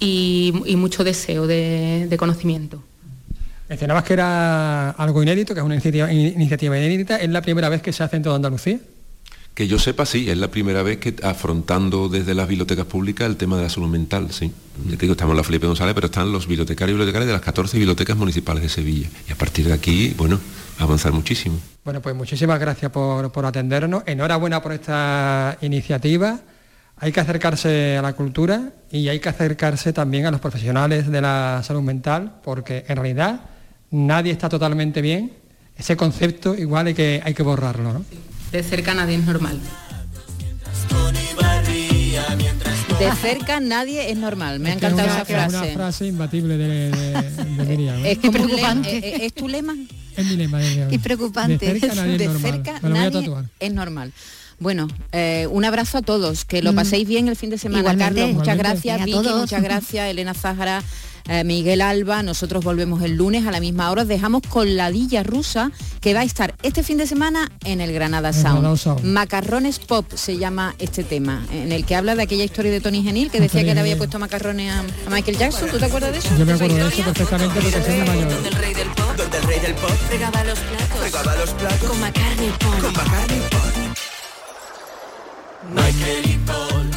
[SPEAKER 20] y, mucho deseo de conocimiento.
[SPEAKER 4] Mencionabas que era algo inédito, que es una iniciativa, inédita. ¿Es la primera vez que se hace en toda Andalucía?
[SPEAKER 11] Que yo sepa, sí, es la primera vez que afrontando desde las bibliotecas públicas el tema de la salud mental, sí. Ya te digo, estamos en la Felipe González, pero están los bibliotecarios y bibliotecarias de las 14 bibliotecas municipales de Sevilla. Y a partir de aquí, bueno, avanzar muchísimo.
[SPEAKER 4] Bueno, pues muchísimas gracias por, por atendernos. Enhorabuena por esta iniciativa. Hay que acercarse a la cultura y hay que acercarse también a los profesionales de la salud mental, porque en realidad nadie está totalmente bien. Ese concepto igual hay que, hay que borrarlo. ¿no?
[SPEAKER 20] De cerca nadie es normal.
[SPEAKER 3] De cerca nadie es normal. Me ha encantado
[SPEAKER 4] una,
[SPEAKER 3] esa frase.
[SPEAKER 4] Es una frase imbatible de, de, de Miriam. ¿no?
[SPEAKER 3] Es como preocupante. ¿Es, es tu lema?
[SPEAKER 4] Es mi lema. De,
[SPEAKER 5] y preocupante.
[SPEAKER 4] De cerca nadie
[SPEAKER 3] de
[SPEAKER 4] es normal.
[SPEAKER 3] cerca nadie es normal. Bueno, eh, un abrazo a todos, que lo
[SPEAKER 5] Mm.
[SPEAKER 3] paséis bien el fin de semana,
[SPEAKER 5] Igualmente.
[SPEAKER 3] Carlos. Muchas
[SPEAKER 5] Igualmente.
[SPEAKER 3] gracias, Vicky, muchas gracias, Elena Zájara, eh, Miguel Alba. Nosotros volvemos el lunes a la misma hora. Os dejamos con la Dilla rusa, que va a estar este fin de semana en el Granada
[SPEAKER 4] El
[SPEAKER 3] Sound.
[SPEAKER 4] Granada Sound.
[SPEAKER 3] Macarrones Pop se llama este tema, en el que habla de aquella historia de Tony Genil, que decía que le había puesto macarrones a, a Michael Jackson. ¿Tú te acuerdas de eso?
[SPEAKER 4] Yo me acuerdo de eso perfectamente porque soy de mayor.
[SPEAKER 21] Donde el rey del pop, donde el rey del pop
[SPEAKER 2] Fregaba los platos.
[SPEAKER 21] fregaba los platos
[SPEAKER 2] Con McCartney Paul.
[SPEAKER 21] con McCartney Paul. Michael y Paul